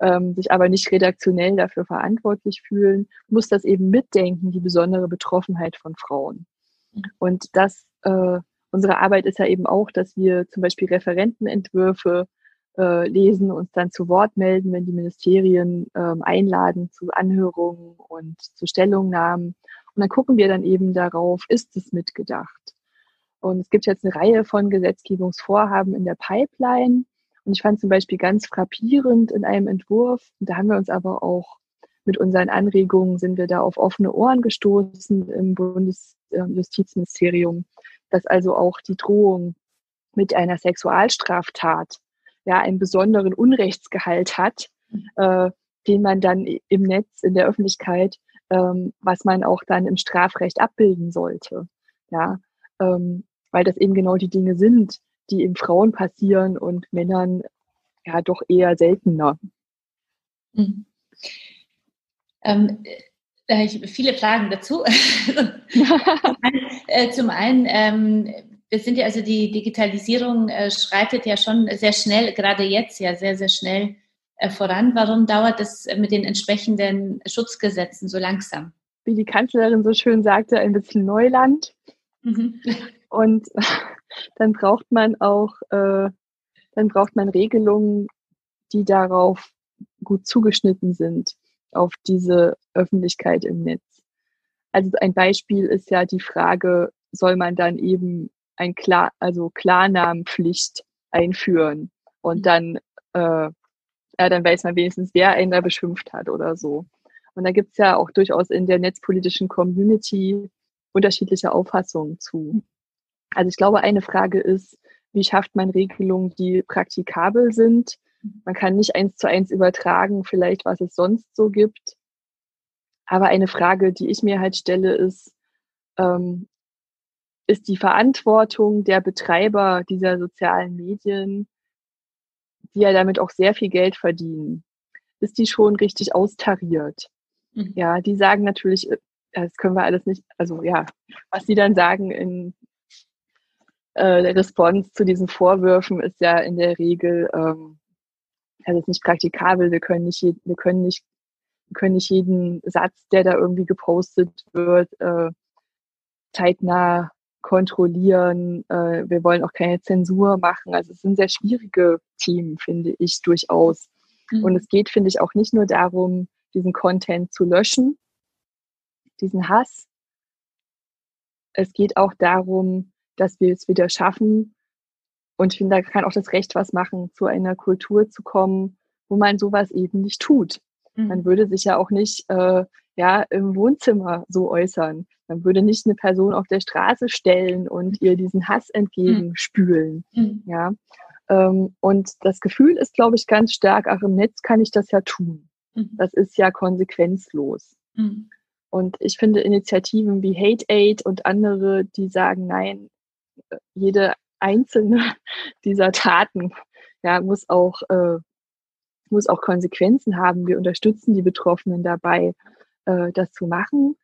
ähm, sich aber nicht redaktionell dafür verantwortlich fühlen, muss das eben mitdenken, die besondere Betroffenheit von Frauen. Mhm. Und das, äh, unsere Arbeit ist ja eben auch, dass wir zum Beispiel Referentenentwürfe äh, lesen, uns dann zu Wort melden, wenn die Ministerien ähm, einladen zu Anhörungen und zu Stellungnahmen. Und dann gucken wir dann eben darauf, ist es mitgedacht? Und es gibt jetzt eine Reihe von Gesetzgebungsvorhaben in der Pipeline. Und ich fand zum Beispiel ganz frappierend in einem Entwurf, da haben wir uns aber auch mit unseren Anregungen sind wir da auf offene Ohren gestoßen im Bundesjustizministerium, dass also auch die Drohung mit einer Sexualstraftat ja einen besonderen Unrechtsgehalt hat, äh, den man dann im Netz, in der Öffentlichkeit, ähm, was man auch dann im Strafrecht abbilden sollte. Ja, ähm, weil das eben genau die Dinge sind, die eben Frauen passieren und Männern ja doch eher seltener. Mhm. Ähm, äh, viele Fragen dazu. äh, zum einen, ähm, wir sind ja also die Digitalisierung äh, schreitet ja schon sehr schnell, gerade jetzt ja sehr, sehr schnell voran. Warum dauert es mit den entsprechenden Schutzgesetzen so langsam? Wie die Kanzlerin so schön sagte, ein bisschen Neuland. Mhm. Und dann braucht man auch, äh, dann braucht man Regelungen, die darauf gut zugeschnitten sind, auf diese Öffentlichkeit im Netz. Also ein Beispiel ist ja die Frage, soll man dann eben ein Klar, also Klarnamenpflicht einführen und mhm. dann, äh, ja, dann weiß man wenigstens, wer einen da beschimpft hat oder so. Und da gibt es ja auch durchaus in der netzpolitischen Community unterschiedliche Auffassungen zu. Also ich glaube, eine Frage ist, wie schafft man Regelungen, die praktikabel sind? Man kann nicht eins zu eins übertragen, vielleicht was es sonst so gibt. Aber eine Frage, die ich mir halt stelle, ist, ähm, ist die Verantwortung der Betreiber dieser sozialen Medien, die ja damit auch sehr viel Geld verdienen, ist die schon richtig austariert? Mhm. Ja, die sagen natürlich, äh, das können wir alles nicht, also ja, was sie dann sagen in äh, der Response zu diesen Vorwürfen ist ja in der Regel, ähm, das ist nicht praktikabel, wir können nicht, wir können nicht, wir können nicht jeden Satz, der da irgendwie gepostet wird, äh, zeitnah kontrollieren. Äh, wir wollen auch keine Zensur machen. Also es sind sehr schwierige Themen, finde ich durchaus. Mhm. Und es geht, finde ich, auch nicht nur darum, diesen Content zu löschen, diesen Hass. Es geht auch darum, dass wir es wieder schaffen. Und ich finde, da kann auch das Recht was machen, zu einer Kultur zu kommen, wo man sowas eben nicht tut. Mhm. Man würde sich ja auch nicht äh, ja, im Wohnzimmer so äußern. Man würde nicht eine Person auf der Straße stellen und ihr diesen Hass entgegenspülen. Mhm. Ja. Ähm, und das Gefühl ist, glaube ich, ganz stark, ach, im Netz kann ich das ja tun. Mhm. Das ist ja konsequenzlos. Mhm. Und ich finde Initiativen wie Hate Aid und andere, die sagen, nein, jede einzelne dieser Taten ja, muss auch äh, muss auch Konsequenzen haben. Wir unterstützen die Betroffenen dabei, äh, das zu machen.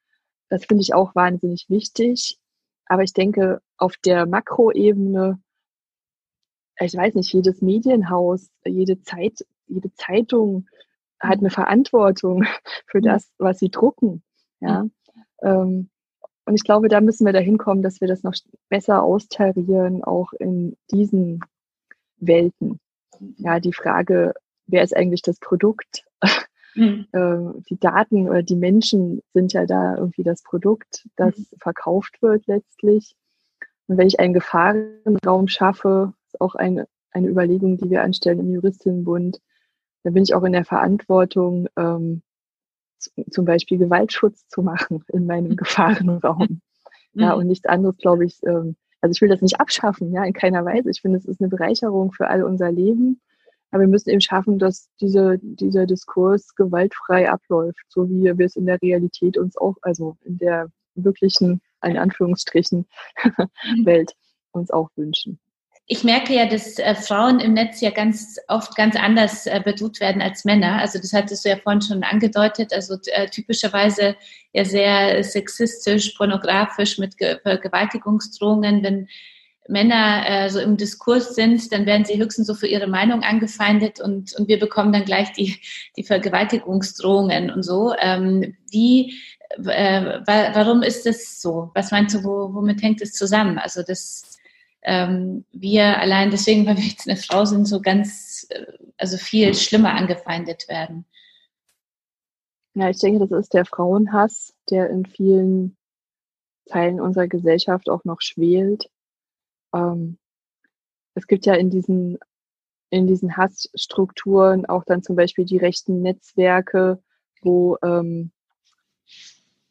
Das finde ich auch wahnsinnig wichtig. Aber ich denke, auf der Makroebene, ich weiß nicht, jedes Medienhaus, jede Zeit, jede Zeitung hat eine Verantwortung für das, was sie drucken. Ja. Ähm, und ich glaube, da müssen wir dahin kommen, dass wir das noch besser austarieren, auch in diesen Welten. Ja, die Frage, wer ist eigentlich das Produkt? Mhm. Ähm, die Daten oder die Menschen sind ja da irgendwie das Produkt, das mhm. verkauft wird letztlich. Und wenn ich einen Gefahrenraum schaffe, ist auch eine, eine Überlegung, die wir anstellen im Juristinnenbund, dann bin ich auch in der Verantwortung, ähm, zum Beispiel Gewaltschutz zu machen in meinem mhm. Gefahrenraum. Ja, und nichts anderes, glaube ich, ähm, also ich will das nicht abschaffen, ja, in keiner Weise. Ich finde, es ist eine Bereicherung für all unser Leben. Aber wir müssen eben schaffen, dass diese, dieser Diskurs gewaltfrei abläuft, so wie wir es in der Realität uns auch, also in der wirklichen, in Anführungsstrichen, Welt uns auch wünschen. Ich merke ja, dass äh, Frauen im Netz ja ganz oft ganz anders äh, bedroht werden als Männer. Also das hattest du ja vorhin schon angedeutet. Also äh, typischerweise ja sehr sexistisch, pornografisch mit Ge Vergewaltigungsdrohungen. Wenn Männer äh, so im Diskurs sind, dann werden sie höchstens so für ihre Meinung angefeindet und, und wir bekommen dann gleich die, die Vergewaltigungsdrohungen und so. Ähm, wie, äh, wa warum ist das so? Was meinst du, wo, womit hängt es zusammen? Also dass ähm, wir allein deswegen, weil wir jetzt eine Frau sind, so ganz, äh, also viel schlimmer angefeindet werden. Ja, ich denke, das ist der Frauenhass, der in vielen Teilen unserer Gesellschaft auch noch schwelt ähm, es gibt ja in diesen, in diesen Hassstrukturen auch dann zum Beispiel die rechten Netzwerke, wo ähm,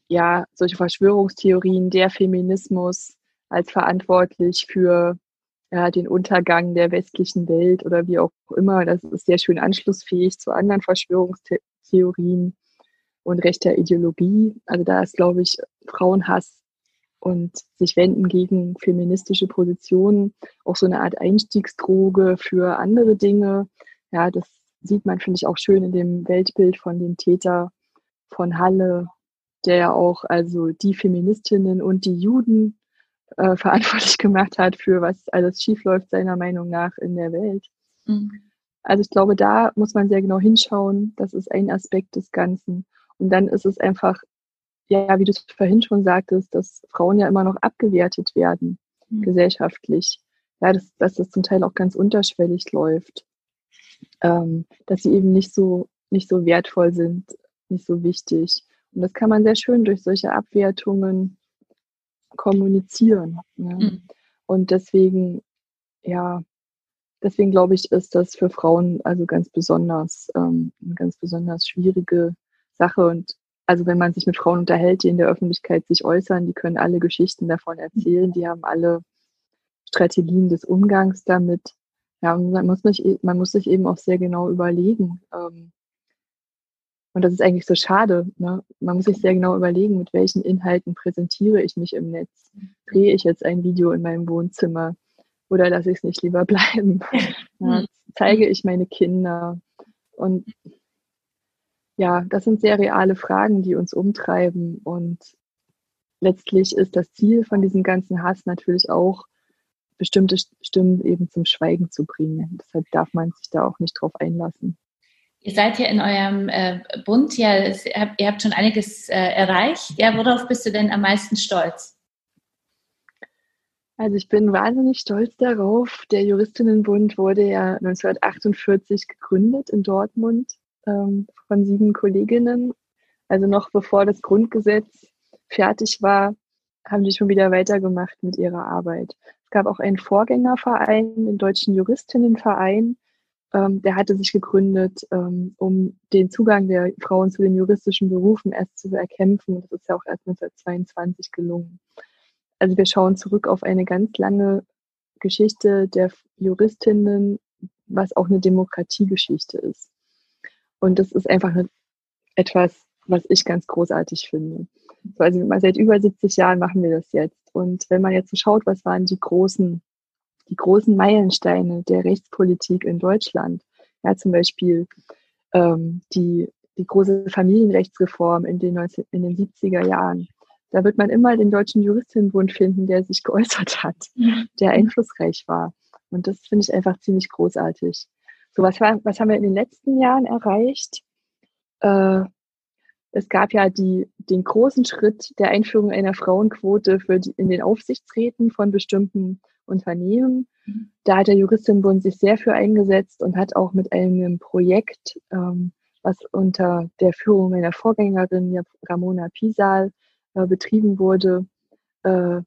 ja solche Verschwörungstheorien, der Feminismus als verantwortlich für ja, den Untergang der westlichen Welt oder wie auch immer. Das ist sehr schön anschlussfähig zu anderen Verschwörungstheorien und rechter Ideologie. Also da ist, glaube ich, Frauenhass und sich wenden gegen feministische Positionen, auch so eine Art Einstiegsdroge für andere Dinge. Ja, das sieht man, finde ich, auch schön in dem Weltbild von dem Täter von Halle, der ja auch also die Feministinnen und die Juden äh, verantwortlich gemacht hat für was alles schiefläuft, seiner Meinung nach in der Welt. Mhm. Also ich glaube, da muss man sehr genau hinschauen. Das ist ein Aspekt des Ganzen. Und dann ist es einfach ja, wie du es vorhin schon sagtest, dass Frauen ja immer noch abgewertet werden, mhm. gesellschaftlich. Ja, dass, dass das zum Teil auch ganz unterschwellig läuft. Ähm, dass sie eben nicht so, nicht so wertvoll sind, nicht so wichtig. Und das kann man sehr schön durch solche Abwertungen kommunizieren. Ja. Mhm. Und deswegen, ja, deswegen glaube ich, ist das für Frauen also ganz besonders, ähm, eine ganz besonders schwierige Sache. Und also wenn man sich mit Frauen unterhält, die in der Öffentlichkeit sich äußern, die können alle Geschichten davon erzählen, die haben alle Strategien des Umgangs damit. Ja, man muss, nicht, man muss sich eben auch sehr genau überlegen. Ähm, und das ist eigentlich so schade. Ne? Man muss sich sehr genau überlegen, mit welchen Inhalten präsentiere ich mich im Netz. Drehe ich jetzt ein Video in meinem Wohnzimmer oder lasse ich es nicht lieber bleiben? Ja, zeige ich meine Kinder? Und ja, das sind sehr reale Fragen, die uns umtreiben. Und letztlich ist das Ziel von diesem ganzen Hass natürlich auch, bestimmte Stimmen eben zum Schweigen zu bringen. Deshalb darf man sich da auch nicht drauf einlassen. Ihr seid ja in eurem äh, Bund, ja, ihr habt schon einiges äh, erreicht. Ja, worauf bist du denn am meisten stolz? Also ich bin wahnsinnig stolz darauf. Der Juristinnenbund wurde ja 1948 gegründet in Dortmund ähm, von sieben Kolleginnen. Also noch bevor das Grundgesetz fertig war, haben die schon wieder weitergemacht mit ihrer Arbeit. Es gab auch einen Vorgängerverein, den Deutschen Juristinnenverein. Ähm, der hatte sich gegründet, ähm, um den Zugang der Frauen zu den juristischen Berufen erst zu erkämpfen. Das ist ja auch erst 1922 gelungen. Also wir schauen zurück auf eine ganz lange Geschichte der Juristinnen, was auch eine Demokratiegeschichte ist. Und das ist einfach etwas, was ich ganz großartig finde. So, also seit über 70 Jahren machen wir das jetzt. Und wenn man jetzt so schaut, was waren die großen, die großen Meilensteine der Rechtspolitik in Deutschland? Ja, zum Beispiel ähm, die, die große Familienrechtsreform in den, 19, in den 70er Jahren. Da wird man immer den Deutschen Juristinnenbund finden, der sich geäußert hat, der einflussreich war. Und das finde ich einfach ziemlich großartig. So, was, war, was haben wir in den letzten Jahren erreicht? Äh, es gab ja die, den großen Schritt der Einführung einer Frauenquote für die, in den Aufsichtsräten von bestimmten Unternehmen. Da hat der Juristinnenbund sich sehr für eingesetzt und hat auch mit einem Projekt, ähm, was unter der Führung meiner Vorgängerin Ramona Pisal äh, betrieben wurde, äh,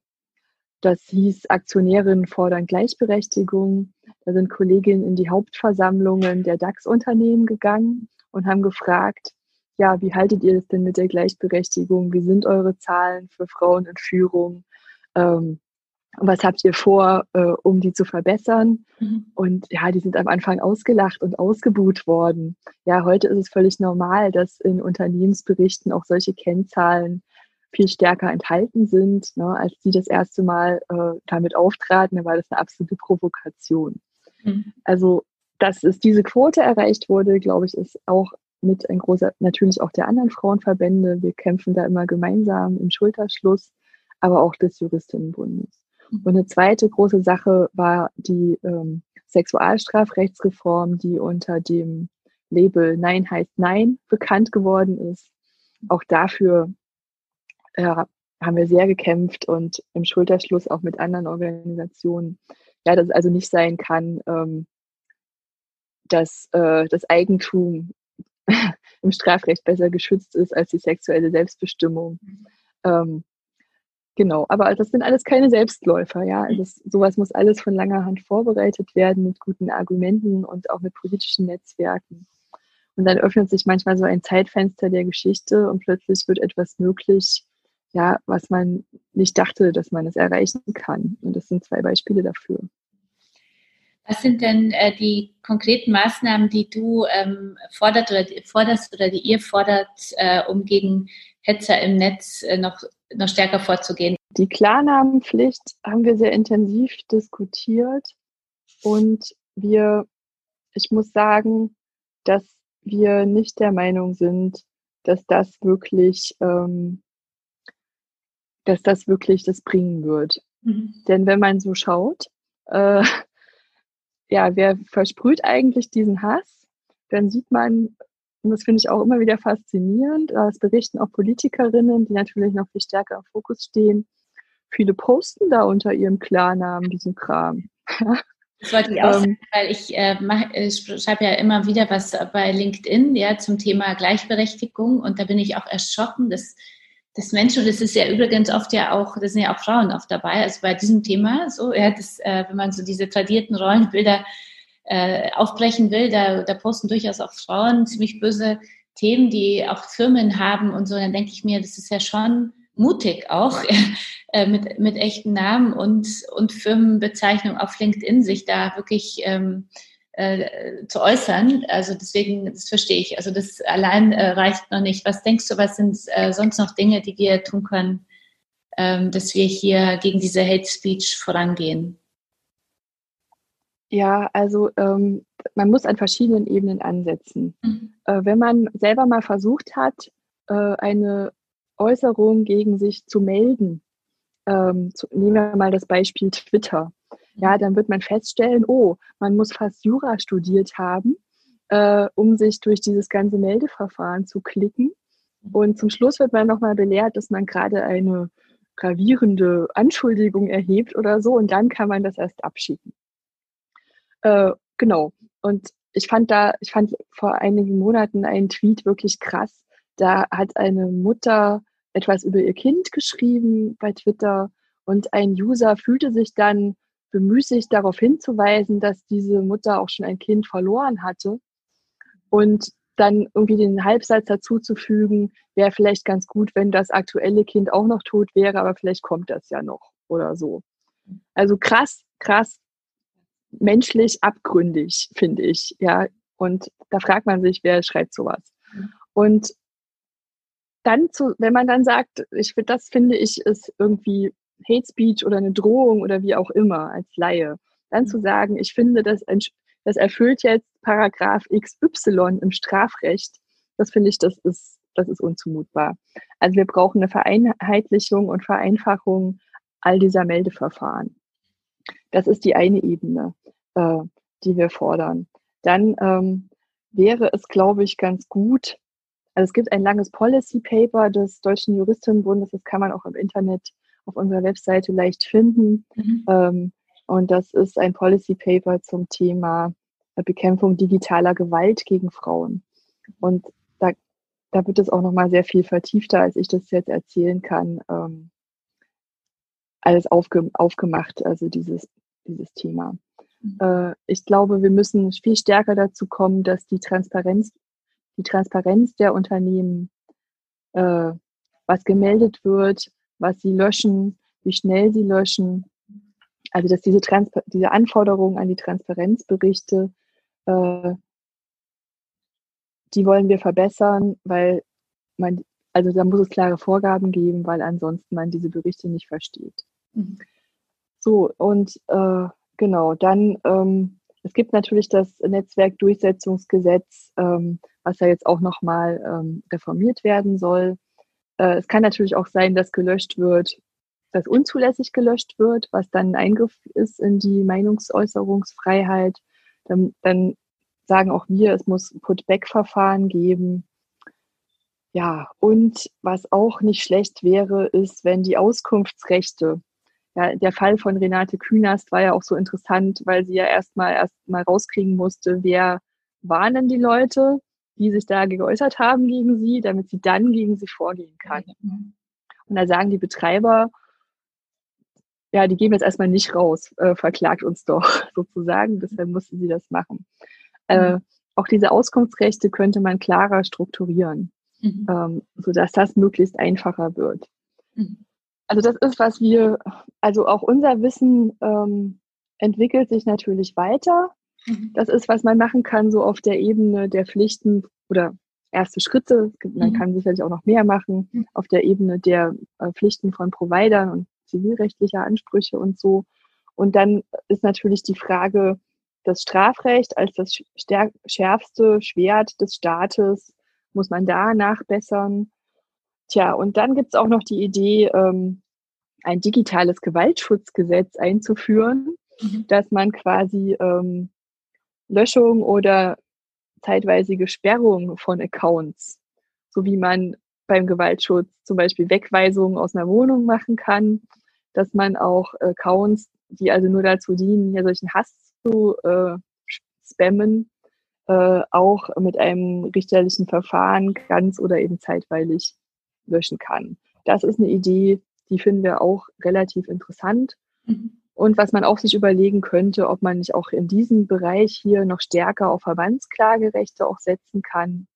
das hieß, Aktionärinnen fordern Gleichberechtigung. Da sind Kolleginnen in die Hauptversammlungen der DAX-Unternehmen gegangen und haben gefragt, ja, wie haltet ihr es denn mit der Gleichberechtigung? Wie sind eure Zahlen für Frauen in Führung? Ähm, was habt ihr vor, äh, um die zu verbessern? Mhm. Und ja, die sind am Anfang ausgelacht und ausgebuht worden. Ja, heute ist es völlig normal, dass in Unternehmensberichten auch solche Kennzahlen viel stärker enthalten sind. Ne, als die das erste Mal äh, damit auftraten, da war das eine absolute Provokation. Mhm. Also, dass es diese Quote erreicht wurde, glaube ich, ist auch mit ein großer, natürlich auch der anderen Frauenverbände. Wir kämpfen da immer gemeinsam im Schulterschluss, aber auch des Juristinnenbundes. Mhm. Und eine zweite große Sache war die ähm, Sexualstrafrechtsreform, die unter dem Label Nein heißt Nein bekannt geworden ist. Auch dafür ja, haben wir sehr gekämpft und im Schulterschluss auch mit anderen Organisationen. Ja, dass es also nicht sein kann, ähm, dass äh, das Eigentum im Strafrecht besser geschützt ist als die sexuelle Selbstbestimmung. Ähm, genau, aber das sind alles keine Selbstläufer, ja. Also das, sowas muss alles von langer Hand vorbereitet werden mit guten Argumenten und auch mit politischen Netzwerken. Und dann öffnet sich manchmal so ein Zeitfenster der Geschichte und plötzlich wird etwas möglich, ja, was man nicht dachte, dass man es erreichen kann. Und das sind zwei Beispiele dafür. Was sind denn äh, die konkreten Maßnahmen, die du ähm, fordert oder, forderst oder die ihr fordert, äh, um gegen Hetzer im Netz äh, noch, noch stärker vorzugehen? Die Klarnamenpflicht haben wir sehr intensiv diskutiert und wir, ich muss sagen, dass wir nicht der Meinung sind, dass das wirklich ähm, dass das wirklich das bringen wird. Mhm. Denn wenn man so schaut, äh, ja, wer versprüht eigentlich diesen Hass, dann sieht man, und das finde ich auch immer wieder faszinierend, das berichten auch Politikerinnen, die natürlich noch viel stärker im Fokus stehen. Viele posten da unter ihrem Klarnamen diesen Kram. Das wollte ich auch ähm, sagen, weil ich, äh, mach, ich schreibe ja immer wieder was bei LinkedIn ja, zum Thema Gleichberechtigung und da bin ich auch erschrocken, dass das Menschen, und das ist ja übrigens oft ja auch, das sind ja auch Frauen oft dabei, also bei diesem Thema, so, ja, das, äh, wenn man so diese tradierten Rollenbilder äh, aufbrechen will, da, da posten durchaus auch Frauen ziemlich böse Themen, die auch Firmen haben und so, dann denke ich mir, das ist ja schon mutig auch äh, mit, mit echten Namen und, und Firmenbezeichnung auf LinkedIn sich da wirklich ähm, äh, zu äußern. Also deswegen, das verstehe ich. Also das allein äh, reicht noch nicht. Was denkst du, was sind äh, sonst noch Dinge, die wir tun können, ähm, dass wir hier gegen diese Hate Speech vorangehen? Ja, also ähm, man muss an verschiedenen Ebenen ansetzen. Mhm. Äh, wenn man selber mal versucht hat, äh, eine Äußerung gegen sich zu melden, ähm, zu, nehmen wir mal das Beispiel Twitter, ja, dann wird man feststellen, oh, man muss fast Jura studiert haben, äh, um sich durch dieses ganze Meldeverfahren zu klicken. Und zum Schluss wird man nochmal belehrt, dass man gerade eine gravierende Anschuldigung erhebt oder so und dann kann man das erst abschicken. Äh, genau. Und ich fand da, ich fand vor einigen Monaten einen Tweet wirklich krass. Da hat eine Mutter etwas über ihr Kind geschrieben bei Twitter und ein User fühlte sich dann bemüßigt, darauf hinzuweisen, dass diese Mutter auch schon ein Kind verloren hatte und dann irgendwie den Halbsatz dazu zu fügen, wäre vielleicht ganz gut, wenn das aktuelle Kind auch noch tot wäre, aber vielleicht kommt das ja noch oder so. Also krass, krass, menschlich abgründig, finde ich, ja. Und da fragt man sich, wer schreibt sowas. Und dann zu, wenn man dann sagt, ich das finde ich ist irgendwie Hate Speech oder eine Drohung oder wie auch immer als Laie, dann zu sagen, ich finde, das, das erfüllt jetzt Paragraph XY im Strafrecht, das finde ich, das ist, das ist unzumutbar. Also wir brauchen eine Vereinheitlichung und Vereinfachung all dieser Meldeverfahren. Das ist die eine Ebene, äh, die wir fordern. Dann ähm, wäre es, glaube ich, ganz gut, also es gibt ein langes Policy Paper des Deutschen Juristinnenbundes, das kann man auch im Internet auf unserer Webseite leicht finden. Mhm. Ähm, und das ist ein Policy Paper zum Thema Bekämpfung digitaler Gewalt gegen Frauen. Und da, da wird es auch nochmal sehr viel vertiefter, als ich das jetzt erzählen kann, ähm, alles aufge, aufgemacht, also dieses, dieses Thema. Mhm. Äh, ich glaube, wir müssen viel stärker dazu kommen, dass die Transparenz, die Transparenz der Unternehmen, äh, was gemeldet wird, was sie löschen, wie schnell sie löschen. Also dass diese, Transpa diese Anforderungen an die Transparenzberichte, äh, die wollen wir verbessern, weil man, also da muss es klare Vorgaben geben, weil ansonsten man diese Berichte nicht versteht. Mhm. So, und äh, genau, dann, ähm, es gibt natürlich das Netzwerkdurchsetzungsgesetz, ähm, was ja jetzt auch nochmal ähm, reformiert werden soll. Äh, es kann natürlich auch sein, dass gelöscht wird, dass unzulässig gelöscht wird, was dann ein Eingriff ist in die Meinungsäußerungsfreiheit. Dann, dann sagen auch wir, es muss Put-Back-Verfahren geben. Ja, und was auch nicht schlecht wäre, ist, wenn die Auskunftsrechte, ja, der Fall von Renate Künast war ja auch so interessant, weil sie ja erstmal erst mal rauskriegen musste, wer waren denn die Leute, die sich da geäußert haben gegen sie, damit sie dann gegen sie vorgehen kann. Und da sagen die Betreiber, ja, die geben jetzt erstmal nicht raus, äh, verklagt uns doch sozusagen, deshalb mussten sie das machen. Äh, mhm. auch diese Auskunftsrechte könnte man klarer strukturieren, mhm. ähm, sodass das möglichst einfacher wird. Mhm. Also das ist, was wir, also auch unser Wissen ähm, entwickelt sich natürlich weiter. Mhm. Das ist, was man machen kann, so auf der Ebene der Pflichten oder erste Schritte. Man mhm. kann sicherlich auch noch mehr machen mhm. auf der Ebene der äh, Pflichten von Providern und zivilrechtlicher Ansprüche und so. Und dann ist natürlich die Frage, das Strafrecht als das schärfste Schwert des Staates, muss man da nachbessern? Tja, und dann gibt es auch noch die Idee, ähm, ein digitales Gewaltschutzgesetz einzuführen, mhm. dass man quasi ähm, Löschung oder zeitweise Sperrung von Accounts, so wie man beim Gewaltschutz zum Beispiel Wegweisungen aus einer Wohnung machen kann, dass man auch Accounts, die also nur dazu dienen, hier solchen Hass zu äh, spammen, äh, auch mit einem richterlichen Verfahren ganz oder eben zeitweilig löschen kann. Das ist eine Idee, die finden wir auch relativ interessant. Mhm. Und was man auch sich überlegen könnte, ob man nicht auch in diesem Bereich hier noch stärker auf Verbandsklagerechte auch setzen kann.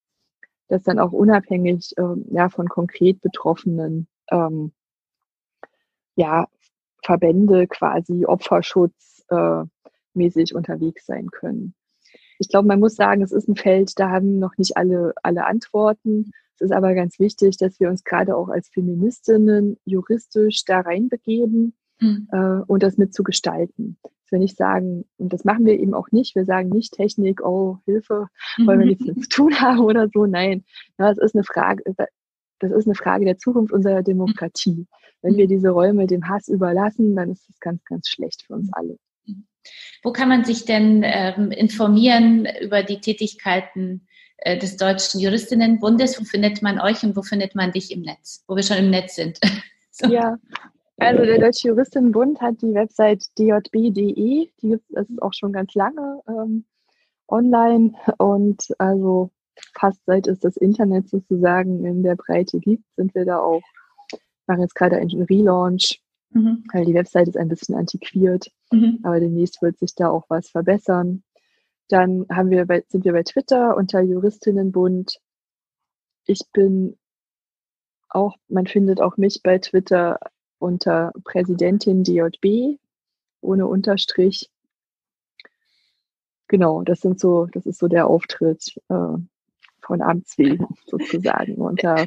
dass dann auch unabhängig ähm, ja, von konkret Betroffenen ähm, ja, Verbände quasi opferschutzmäßig äh, unterwegs sein können. Ich glaube, man muss sagen, es ist ein Feld, da haben noch nicht alle, alle Antworten. Es ist aber ganz wichtig, dass wir uns gerade auch als Feministinnen juristisch da reinbegeben mhm. äh, und das mit zu gestalten. Dass wir nicht sagen, und das machen wir eben auch nicht, wir sagen nicht Technik, oh, Hilfe, weil wir nichts mit zu tun haben oder so. Nein, das ist eine Frage, das ist eine Frage der Zukunft unserer Demokratie. Wenn wir diese Räume dem Hass überlassen, dann ist das ganz, ganz schlecht für uns alle. Wo kann man sich denn ähm, informieren über die Tätigkeiten äh, des Deutschen Juristinnenbundes? Wo findet man euch und wo findet man dich im Netz? Wo wir schon im Netz sind. so. Ja, also der Deutsche Juristinnenbund hat die Website djb.de, die gibt es auch schon ganz lange ähm, online und also fast seit es das Internet sozusagen in der Breite gibt, sind wir da auch, machen jetzt gerade einen Relaunch, mhm. weil die Website ist ein bisschen antiquiert, mhm. aber demnächst wird sich da auch was verbessern. Dann haben wir bei, sind wir bei Twitter unter Juristinnenbund. Ich bin auch, man findet auch mich bei Twitter unter Präsidentin DJB ohne Unterstrich. Genau, das sind so, das ist so der Auftritt äh, von Amts wegen sozusagen. Und da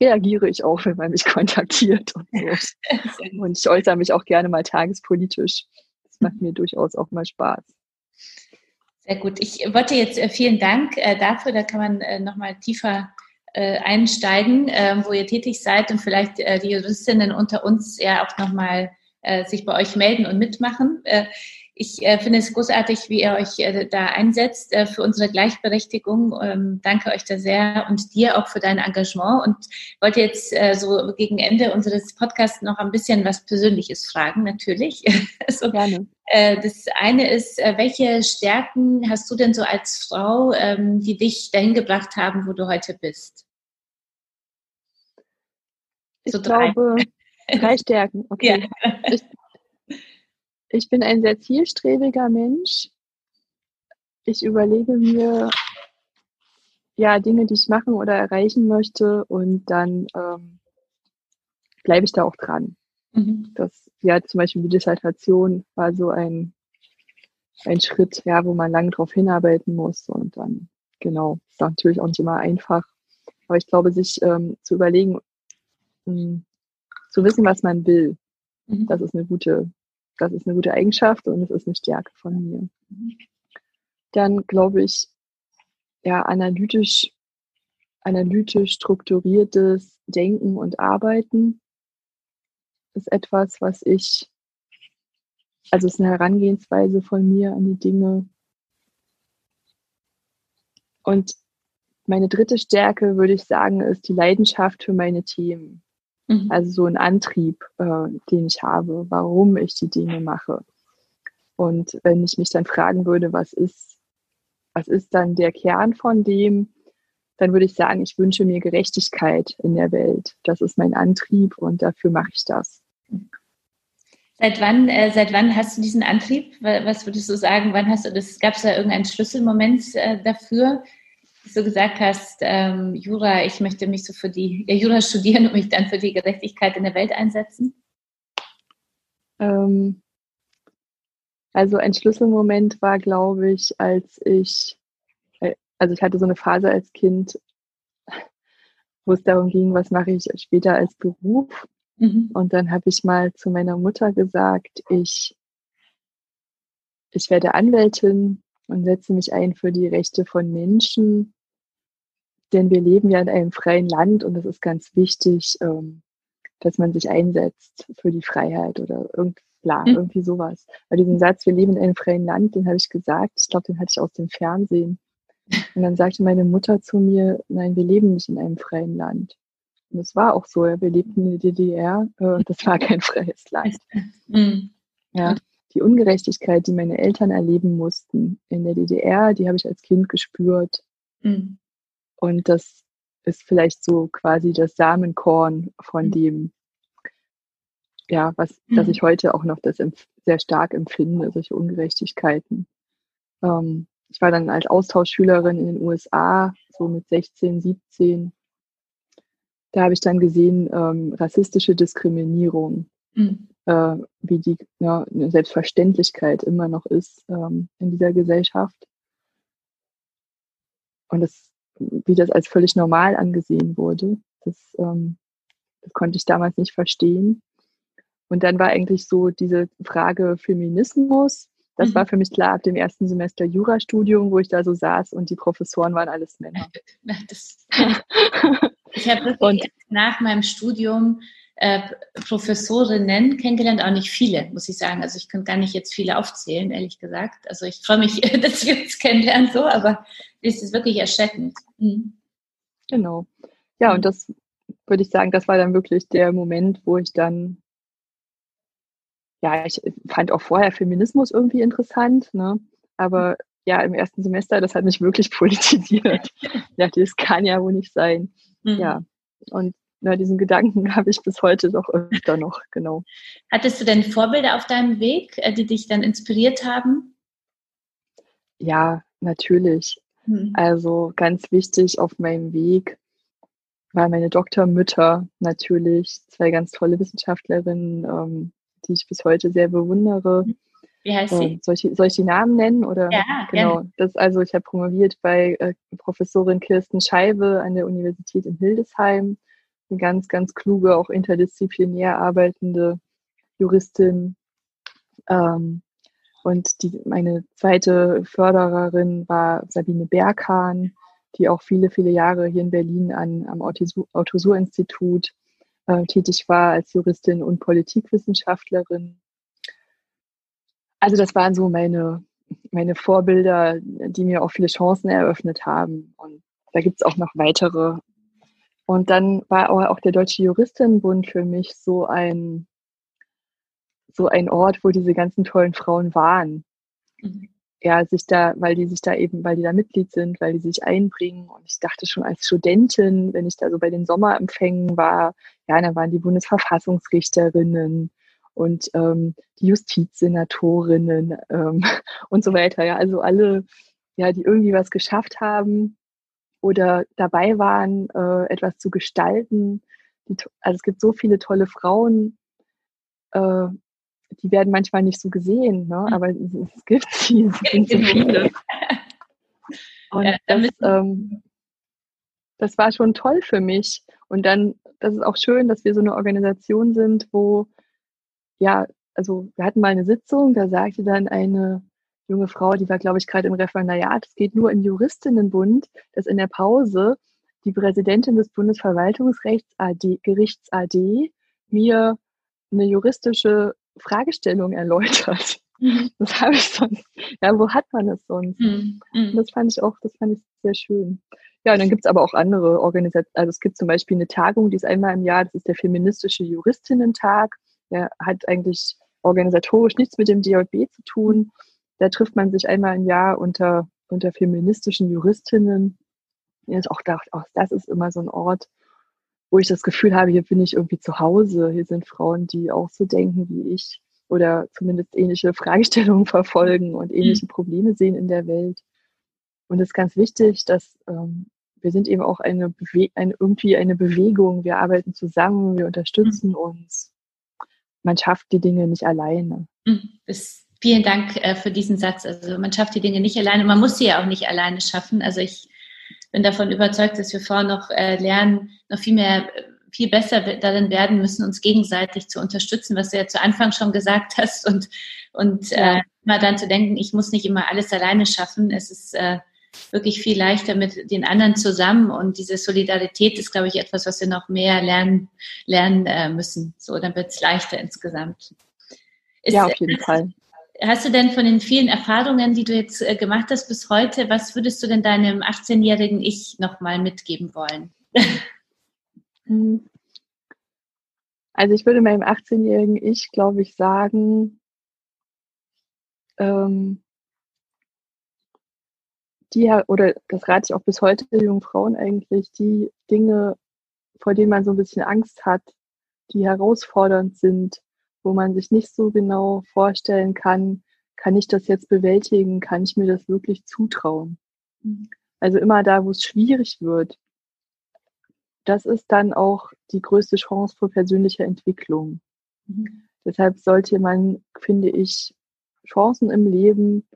reagiere ich auch, wenn man mich kontaktiert und so. Und ich äußere mich auch gerne mal tagespolitisch. Das macht mir durchaus auch mal Spaß. Sehr gut. Ich wollte jetzt äh, vielen Dank äh, dafür. Da kann man äh, nochmal tiefer einsteigen, ähm, wo ihr tätig seid und vielleicht die Juristinnen unter uns ja auch nochmal sich bei euch melden und mitmachen. Ich äh, finde es großartig, wie ihr euch äh, da einsetzt äh, für unsere Gleichberechtigung. Ähm, danke euch da sehr und dir auch für dein Engagement. Und wollte jetzt äh, so gegen Ende unseres Podcasts noch ein bisschen was Persönliches fragen, natürlich. so, Gerne. Äh, das eine ist, äh, welche Stärken hast du denn so als Frau, ähm, die dich dahin gebracht haben, wo du heute bist? So ich drei. glaube, drei Stärken. Okay. Ja. Ich, ich bin ein sehr zielstrebiger Mensch. Ich überlege mir ja Dinge, die ich machen oder erreichen möchte und dann ähm, bleibe ich da auch dran. Mhm. Das, ja, zum Beispiel die Dissertation war so ein, ein Schritt, ja, wo man lange drauf hinarbeiten muss und dann, genau, ist natürlich auch nicht immer einfach. Aber ich glaube, sich ähm, zu überlegen, mh, hm, zu wissen, was man will, mhm. das ist eine gute das ist eine gute Eigenschaft und es ist eine Stärke von mir. Dann glaube ich, ja, analytisch, analytisch strukturiertes Denken und Arbeiten ist etwas, was ich, also es ist eine Herangehensweise von mir an die Dinge. Und meine dritte Stärke, würde ich sagen, ist die Leidenschaft für meine Themen. Mhm. Also so ein Antrieb, äh, den ich habe, warum ich die Dinge mache. Und wenn ich mich dann fragen würde, was ist, was ist dann der Kern von dem, dann würde ich sagen, ich wünsche mir Gerechtigkeit in der Welt. Das ist mein Antrieb und dafür mache ich das. Seit wann, äh, seit wann hast du diesen Antrieb? Was würdest du sagen? Wann hast du das? Gab es da irgendeinen Schlüsselmoment äh, dafür? Du gesagt hast, ähm, Jura, ich möchte mich so für die, ja, Jura studieren und mich dann für die Gerechtigkeit in der Welt einsetzen? Ähm, also ein Schlüsselmoment war, glaube ich, als ich, äh, also ich hatte so eine Phase als Kind, wo es darum ging, was mache ich später als Beruf. Mhm. Und dann habe ich mal zu meiner Mutter gesagt, ich, ich werde Anwältin und setze mich ein für die Rechte von Menschen denn wir leben ja in einem freien Land und es ist ganz wichtig, ähm, dass man sich einsetzt für die Freiheit oder irgend, bla, mhm. irgendwie sowas. Bei diesem Satz, wir leben in einem freien Land, den habe ich gesagt, ich glaube, den hatte ich aus dem Fernsehen. Und dann sagte meine Mutter zu mir, nein, wir leben nicht in einem freien Land. Und es war auch so, ja, wir lebten in der DDR, äh, das war kein freies Land. Mhm. Ja, die Ungerechtigkeit, die meine Eltern erleben mussten in der DDR, die habe ich als Kind gespürt. Mhm. Und das ist vielleicht so quasi das Samenkorn von mhm. dem, ja, was, mhm. dass ich heute auch noch das sehr stark empfinde, solche Ungerechtigkeiten. Ähm, ich war dann als Austauschschülerin in den USA, so mit 16, 17. Da habe ich dann gesehen, ähm, rassistische Diskriminierung, mhm. äh, wie die ja, eine Selbstverständlichkeit immer noch ist ähm, in dieser Gesellschaft. Und das, wie das als völlig normal angesehen wurde, das, ähm, das konnte ich damals nicht verstehen. Und dann war eigentlich so diese Frage Feminismus, das mhm. war für mich klar ab dem ersten Semester Jurastudium, wo ich da so saß und die Professoren waren alles Männer. Das, ich habe und, nach meinem Studium äh, Professorinnen kennengelernt, auch nicht viele, muss ich sagen. Also ich könnte gar nicht jetzt viele aufzählen, ehrlich gesagt. Also ich freue mich, dass wir uns kennenlernen, so, aber es ist wirklich erschreckend. Mhm. Genau. Ja, und mhm. das würde ich sagen, das war dann wirklich der Moment, wo ich dann ja, ich fand auch vorher Feminismus irgendwie interessant, ne? aber ja, im ersten Semester, das hat mich wirklich politisiert. ja, das kann ja wohl nicht sein. Mhm. Ja, und na, diesen Gedanken habe ich bis heute doch öfter noch, genau. Hattest du denn Vorbilder auf deinem Weg, äh, die dich dann inspiriert haben? Ja, natürlich. Mhm. Also ganz wichtig auf meinem Weg waren meine Doktormütter natürlich, zwei ganz tolle Wissenschaftlerinnen, ähm, die ich bis heute sehr bewundere. Wie heißt sie? Ähm, soll, ich, soll ich die Namen nennen? Oder? Ja, genau. Gerne. Das, also ich habe promoviert bei äh, Professorin Kirsten Scheibe an der Universität in Hildesheim. Eine ganz, ganz kluge, auch interdisziplinär arbeitende Juristin. Ähm, und die, meine zweite Fördererin war Sabine Berghahn, die auch viele, viele Jahre hier in Berlin an, am Autosur-Institut äh, tätig war als Juristin und Politikwissenschaftlerin. Also das waren so meine, meine Vorbilder, die mir auch viele Chancen eröffnet haben. Und da gibt es auch noch weitere. Und dann war auch der Deutsche Juristinnenbund für mich so ein, so ein Ort, wo diese ganzen tollen Frauen waren. Mhm ja, sich da, weil die sich da eben, weil die da Mitglied sind, weil die sich einbringen. Und ich dachte schon als Studentin, wenn ich da so bei den Sommerempfängen war, ja, dann waren die Bundesverfassungsrichterinnen und ähm, die Justizsenatorinnen ähm, und so weiter. Ja, also alle, ja, die irgendwie was geschafft haben oder dabei waren, äh, etwas zu gestalten. Die, also es gibt so viele tolle Frauen, äh, die werden manchmal nicht so gesehen, ne? Mhm. aber es gibt sie, es sind so viele. Und ja, das, ähm, das war schon toll für mich. Und dann, das ist auch schön, dass wir so eine Organisation sind, wo, ja, also wir hatten mal eine Sitzung, da sagte dann eine junge Frau, die war, glaube ich, gerade im Referendariat, es geht nur im Juristinnenbund, dass in der Pause die Präsidentin des Bundesverwaltungsrechts AD, Gerichts AD mir eine juristische Fragestellung erläutert. Mhm. Das habe ich sonst, ja, wo hat man das sonst? Mhm. mhm. Das fand ich auch, das fand ich sehr schön. Ja, und dann gibt es aber auch andere Organisationen. Also es gibt zum Beispiel eine Tagung, die ist einmal im Jahr, das ist der Feministische Juristinnen-Tag. Der hat eigentlich organisatorisch nichts mit dem DJB zu tun. Da trifft man sich einmal im Jahr unter, unter feministischen Juristinnen. Ich auch gedacht, auch das ist immer so ein Ort, wo ich das Gefühl habe, hier bin ich irgendwie zu Hause. Hier sind Frauen, die auch so denken wie ich oder zumindest ähnliche Fragestellungen verfolgen und ähnliche mhm. Probleme sehen in der Welt. Und es ist ganz wichtig, dass ähm, wir sind eben auch eine, Bewe eine irgendwie eine Bewegung. Wir arbeiten zusammen, wir unterstützen mhm. uns. Man schafft die Dinge nicht alleine. Mhm. Vielen Dank äh, für diesen Satz. Also man schafft die Dinge nicht alleine. Man muss sie ja auch nicht alleine schaffen. Also ich bin davon überzeugt, dass wir Frauen noch äh, lernen, noch viel mehr, viel besser darin werden müssen, uns gegenseitig zu unterstützen, was du ja zu Anfang schon gesagt hast und, und ja. äh, immer dann zu denken, ich muss nicht immer alles alleine schaffen. Es ist äh, wirklich viel leichter mit den anderen zusammen und diese Solidarität ist, glaube ich, etwas, was wir noch mehr lernen, lernen äh, müssen. So, dann wird es leichter insgesamt. Ist, ja, auf jeden Fall. Hast du denn von den vielen Erfahrungen, die du jetzt äh, gemacht hast bis heute, was würdest du denn deinem 18-jährigen Ich nochmal mitgeben wollen? Hm. Also ich würde meinem 18-jährigen Ich, glaube ich, sagen, ähm, die, oder das rate ich auch bis heute jungen Frauen eigentlich, die Dinge, vor denen man so ein bisschen Angst hat, die herausfordernd sind, wo man sich nicht so genau vorstellen kann, kann ich das jetzt bewältigen? Kann ich mir das wirklich zutrauen? Mhm. Also immer da, wo es schwierig wird, das ist dann auch die größte Chance für persönliche Entwicklung. Mhm. Deshalb sollte man, finde ich, Chancen im Leben,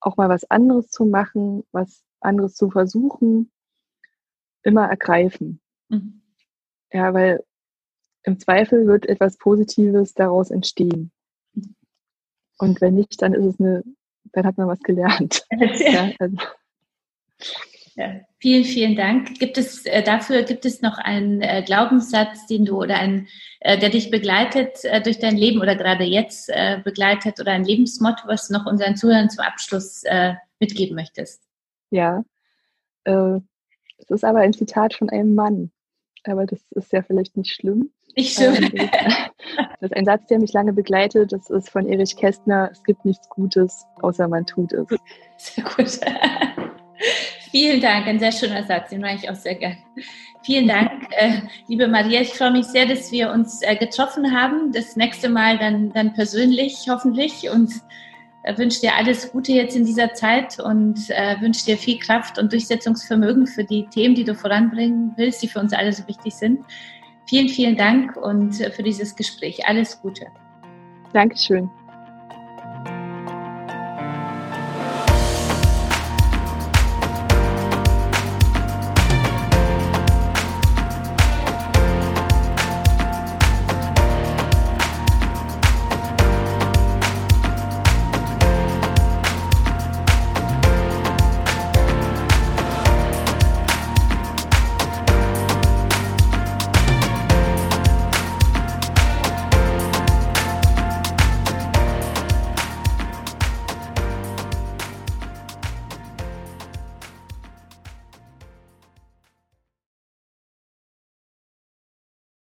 auch mal was anderes zu machen, was anderes zu versuchen, immer ergreifen. Mhm. Ja, weil im Zweifel wird etwas Positives daraus entstehen. Und wenn nicht, dann ist es eine, dann hat man was gelernt. ja, also. ja, vielen, vielen Dank. Gibt es äh, dafür gibt es noch einen äh, Glaubenssatz, den du oder einen, äh, der dich begleitet äh, durch dein Leben oder gerade jetzt äh, begleitet oder ein Lebensmotto, was du noch unseren Zuhörern zum Abschluss äh, mitgeben möchtest? Ja, es ist aber ein Zitat von einem Mann, aber das ist ja vielleicht nicht schlimm. Nicht schlimm. Ähm, das ist ein Satz, der mich lange begleitet. Das ist von Erich Kästner. Es gibt nichts Gutes, außer man tut es. Sehr gut. Vielen Dank, ein sehr schöner Satz, den mache ich auch sehr gerne. Vielen Dank, äh, liebe Maria. Ich freue mich sehr, dass wir uns äh, getroffen haben. Das nächste Mal dann, dann persönlich, hoffentlich. Und äh, wünsche dir alles Gute jetzt in dieser Zeit und äh, wünsche dir viel Kraft und Durchsetzungsvermögen für die Themen, die du voranbringen willst, die für uns alle so wichtig sind. Vielen, vielen Dank und äh, für dieses Gespräch. Alles Gute. Dankeschön.